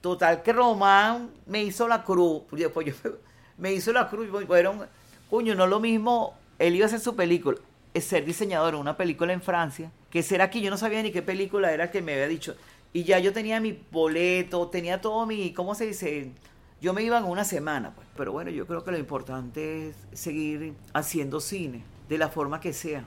Total que Román me hizo la cruz. Después yo, me hizo la cruz. Fueron, coño, no es lo mismo. Él iba a hacer su película ser diseñador en una película en Francia, que será aquí, yo no sabía ni qué película era que me había dicho. Y ya yo tenía mi boleto, tenía todo mi, ¿cómo se dice? Yo me iba en una semana, pues. Pero bueno, yo creo que lo importante es seguir haciendo cine, de la forma que sea.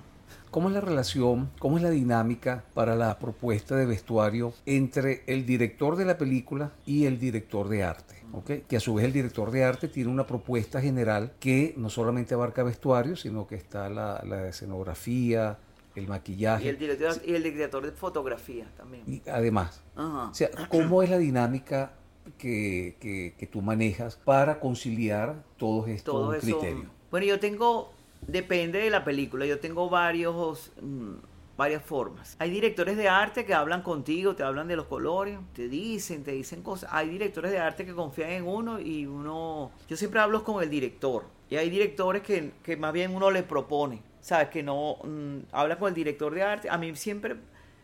¿Cómo es la relación, cómo es la dinámica para la propuesta de vestuario entre el director de la película y el director de arte? que a su vez el director de arte tiene una propuesta general que no solamente abarca vestuario, sino que está la, escenografía, el maquillaje. Y el, director, y el director de fotografía también. Y además, o sea, ¿cómo es la dinámica que, que, tú manejas para conciliar todos estos criterios? Bueno, yo tengo, depende de la película, yo tengo varios... Mm, varias formas. Hay directores de arte que hablan contigo, te hablan de los colores, te dicen, te dicen cosas. Hay directores de arte que confían en uno y uno... Yo siempre hablo con el director. Y hay directores que, que más bien uno le propone. ¿Sabes? Que no mm, habla con el director de arte. A mí siempre,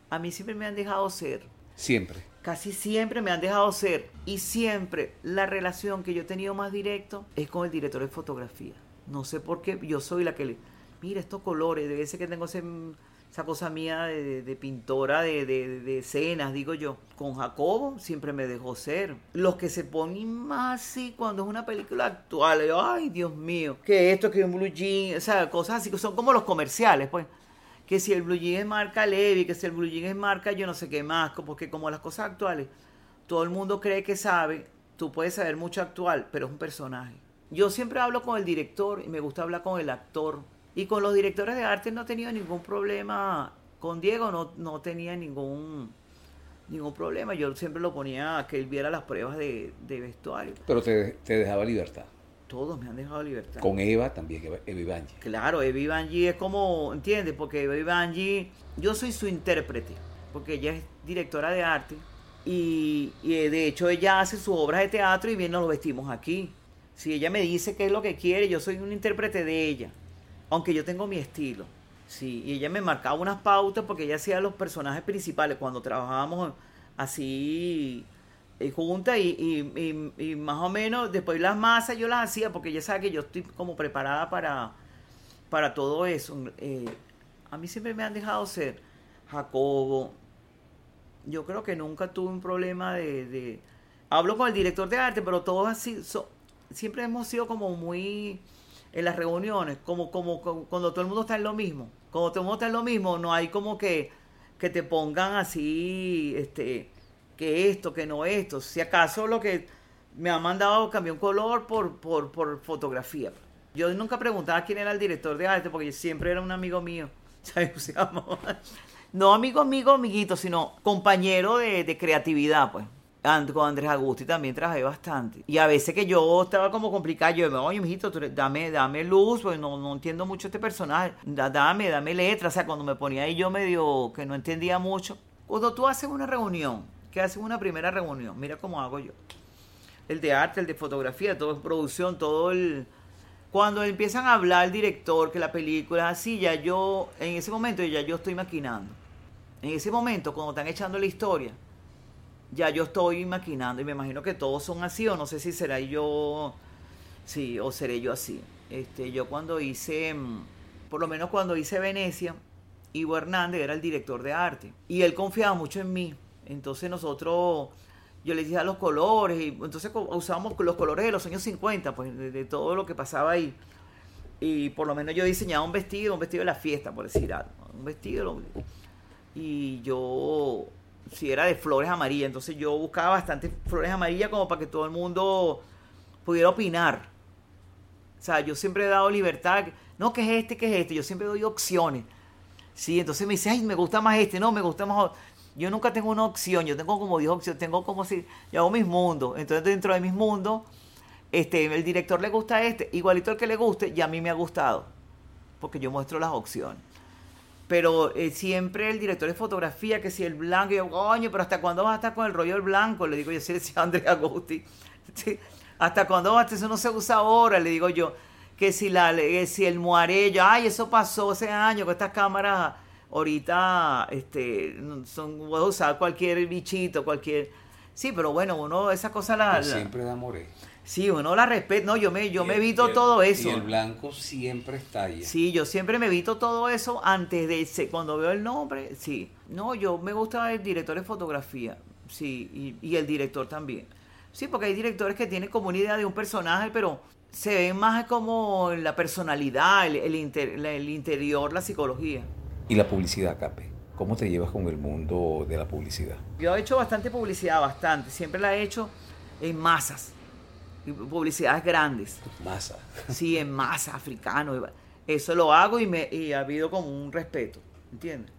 a mí siempre me han dejado ser. Siempre. Casi siempre me han dejado ser. Y siempre la relación que yo he tenido más directo es con el director de fotografía. No sé por qué. Yo soy la que le... Mira estos colores. Debe ser que tengo ese esa cosa mía de, pintora de, escenas, digo yo. Con Jacobo siempre me dejó ser. Los que se ponen más así cuando es una película actual, ay Dios mío, que esto, que un blue jean, o sea, cosas así que son como los comerciales, pues. Que si el blue es marca Levi, que si el blue es marca yo no sé qué más, porque como las cosas actuales, todo el mundo cree que sabe, tú puedes saber mucho actual, pero es un personaje. Yo siempre hablo con el director y me gusta hablar con el actor y con los directores de arte no he tenido ningún problema. Con Diego no, no tenía ningún ningún problema. Yo siempre lo ponía a que él viera las pruebas de, vestuario. Pero te, dejaba libertad. Todos me han dejado libertad. Con Eva también, Eva Ivangi. Claro, Eva Ivangi es como, ¿entiendes? Porque Eva Ivangi, yo soy su intérprete, porque ella es directora de arte y, y de hecho ella hace sus obras de teatro y bien nos lo vestimos aquí. Si ella me dice qué es lo que quiere, yo soy un intérprete de ella aunque yo tengo mi estilo. Sí, y ella me marcaba unas pautas porque ella hacía los personajes principales cuando trabajábamos así eh, juntas y, y, más o menos después las masas yo las hacía porque ella sabe que yo estoy como preparada para, para todo eso. Eh, a mí siempre me han dejado ser Jacobo, yo creo que nunca tuve un problema de, de- Hablo con el director de arte, pero todos así... so- siempre hemos sido como muy... En las reuniones, como, como, como cuando todo el mundo está en lo mismo. Cuando todo el mundo está en lo mismo, no hay como que, que te pongan así, este, que esto, que no esto. Si acaso lo que me han mandado cambió un color por, por, fotografía. Yo nunca preguntaba quién era el director de arte, porque siempre era un amigo mío. (laughs) ¿sabes? (laughs) No- amigo, amigo, amiguito, sino compañero de, creatividad, pues. And- Con Andrés Agusti también trabajé bastante. Y a veces que yo estaba como complicado, yo me oye, mijito, dame, dame luz, pues no, no entiendo mucho este personaje. Da- dame, dame letra. O sea, cuando me ponía ahí yo medio que no entendía mucho. Cuando tú haces una reunión, que haces una primera reunión, mira cómo hago yo. El de arte, el de fotografía, todo es producción, todo el... Cuando empiezan a hablar el director, que la película es así, ya yo, en ese momento ya yo estoy maquinando. En ese momento, cuando están echando la historia, ya yo estoy maquinando y me imagino que todos son así o no sé si será yo, sí, o seré yo así. Este, yo cuando hice, mm, por lo menos cuando hice Venecia, Ivo Hernández era el director de arte y él confiaba mucho en mí. Entonces nosotros, yo le dije a los colores y entonces usábamos los colores de los años 50, pues de, todo lo que pasaba ahí. Y por lo menos yo diseñaba un vestido, un vestido de la fiesta, por decir algo. Un vestido. Y yo, si era de flores amarillas, entonces yo buscaba bastante flores amarillas como para que todo el mundo pudiera opinar. O sea, yo siempre he dado libertad. No, que es este, que es este. Yo siempre doy opciones. Sí, entonces me dice, ay, me gusta más este, no, me gusta más. otro. Yo nunca tengo una opción, yo tengo como 10 opciones, tengo como si, yo hago mis mundos. Entonces, dentro de mis mundos, este, el director le gusta este, igualito el que le guste, y a mí me ha gustado, porque yo muestro las opciones. Pero eh, siempre el director de fotografía, que si el blanco, yo, coño, pero ¿hasta cuándo vas a estar con el rollo del blanco? Le digo yo, sí, decía Andrea Agosti. (laughs) Sí, ¿Hasta cuándo vas? Eso no se usa ahora, le digo yo. Que si, la, que si el muarello, ay, eso pasó hace años, con estas cámaras ahorita este, son, puedo usar cualquier bichito, cualquier... Sí, pero bueno, uno esa cosa la... La- siempre da more. sí, uno la respeta. No, yo me, yo me evito el- todo eso. Y el blanco siempre estalla. Sí, yo siempre me evito todo eso antes de cuando veo el nombre, sí. No, yo me gusta el director de fotografía, sí, y, y el director también. Sí, porque hay directores que tienen como una idea de un personaje, pero se ven más como la personalidad, el, el inter- el interior, la psicología. Y la publicidad, Cape. ¿Cómo te llevas con el mundo de la publicidad? Yo he hecho bastante publicidad, bastante. Siempre la he hecho en masas, publicidades grandes. Masa. Sí, en masa, africano. Eso lo hago y, me, y ha habido como un respeto, ¿entiendes?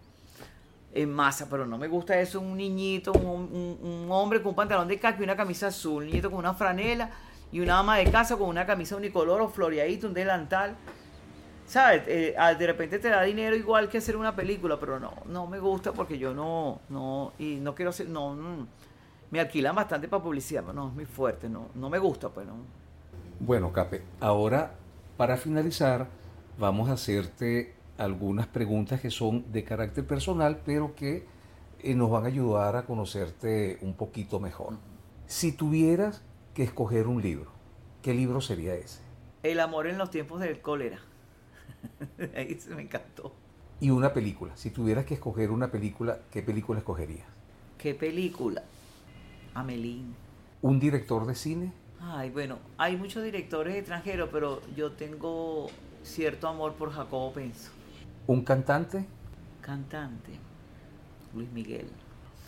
En masa, pero no me gusta eso, un niñito, un, un- un hombre con un pantalón de caco y una camisa azul, un niñito con una franela y una ama de casa con una camisa unicolor o floreadito, un delantal. ¿Sabes? Eh, ah, de repente te da dinero igual que hacer una película, pero no, no me gusta porque yo no, no, y no quiero hacer, no, mm, me alquilan bastante para publicidad, pero no, es muy fuerte, no, no me gusta, pues no. Bueno, Cape, ahora para finalizar vamos a hacerte algunas preguntas que son de carácter personal, pero que eh, nos van a ayudar a conocerte un poquito mejor. Si tuvieras que escoger un libro, ¿qué libro sería ese? El amor en los tiempos del cólera. (laughs) Ahí se me encantó. Y una película, si tuvieras que escoger una película, ¿qué película escogerías? ¿Qué película? Amelín. ¿Un director de cine? Ay, bueno, hay muchos directores extranjeros, pero yo tengo cierto amor por Jacobo Penso. ¿Un cantante? Cantante. Luis Miguel.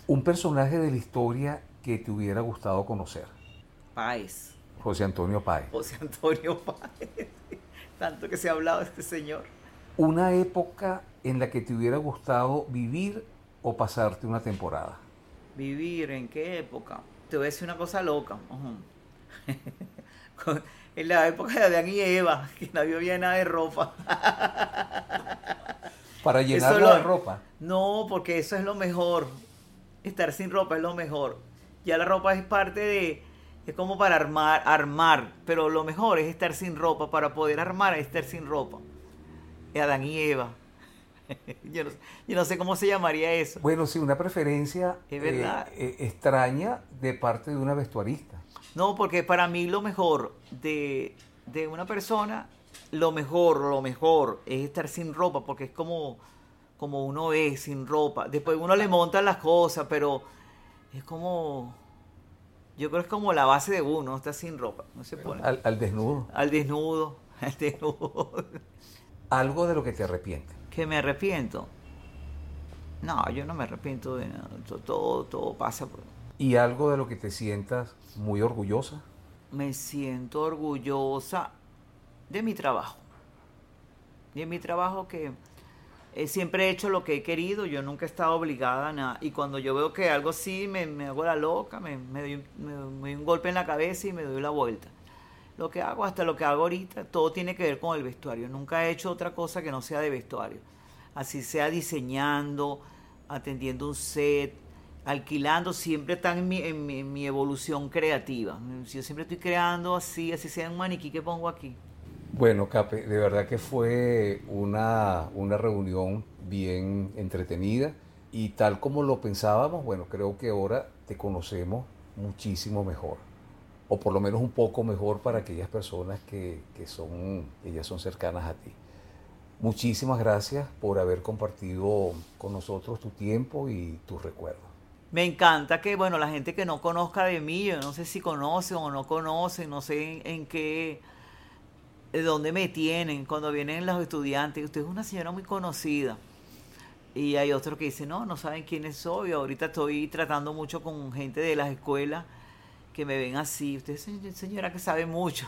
¿Un personaje de la historia que te hubiera gustado conocer? Páez. José Antonio Páez. José Antonio Páez. (laughs) Tanto que se ha hablado de este señor. ¿Una época en la que te hubiera gustado vivir o pasarte una temporada? Vivir en qué época. Te voy a decir una cosa loca. (laughs) En la época de Adán y Eva, que no había nada de ropa. (laughs) Para llenarla lo- de ropa. No, porque eso es lo mejor. Estar sin ropa es lo mejor. Ya la ropa es parte de. Es como para armar, armar. Pero lo mejor es estar sin ropa. Para poder armar es estar sin ropa. Adán y Eva. (laughs) yo, no, yo no sé cómo se llamaría eso. Bueno, sí, una preferencia Es verdad. eh, eh, extraña de parte de una vestuarista. No, porque para mí lo mejor de, de una persona, lo mejor, lo mejor es estar sin ropa, porque es como, como uno es, sin ropa. Después uno le monta las cosas, pero es como, yo creo que es como la base de uno, está sin ropa, no se pone. Al, al desnudo. Al desnudo, (laughs) al desnudo. Algo de lo que te arrepientes. ¿Que me arrepiento? No, yo no me arrepiento de nada, todo, todo pasa. Por... ¿Y algo de lo que te sientas muy orgullosa? Me siento orgullosa de mi trabajo. De mi trabajo que eh, siempre he hecho lo que he querido, yo nunca he estado obligada a nada. Y cuando yo veo que algo así, me, me hago la loca, me, me, doy, me, doy, un golpe en la cabeza y me doy la vuelta. Lo que hago, hasta lo que hago ahorita, todo tiene que ver con el vestuario. Nunca he hecho otra cosa que no sea de vestuario. Así sea diseñando, atendiendo un set, alquilando, siempre están en mi, en mi, en mi evolución creativa. Yo siempre estoy creando así, así sea un maniquí que pongo aquí. Bueno, Cape, de verdad que fue una, una reunión bien entretenida y tal como lo pensábamos, bueno, creo que ahora te conocemos muchísimo mejor, o por lo menos un poco mejor para aquellas personas que, que son, ellas son cercanas a ti. Muchísimas gracias por haber compartido con nosotros tu tiempo y tus recuerdos. Me encanta que, bueno, la gente que no conozca de mí, yo no sé si conocen o no conocen, no sé en, qué dónde me tienen cuando vienen los estudiantes. Usted es una señora muy conocida. Y hay otros que dicen, no, no saben quiénes soy. Ahorita estoy tratando mucho con gente de las escuelas que me ven así. Usted es señora que sabe mucho.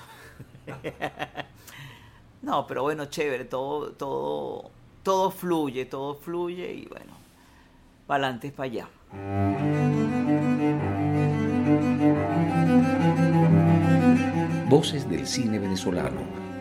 (laughs) no, pero bueno, chévere, todo, todo, todo fluye, todo fluye y bueno, para adelante para allá. Voces del cine venezolano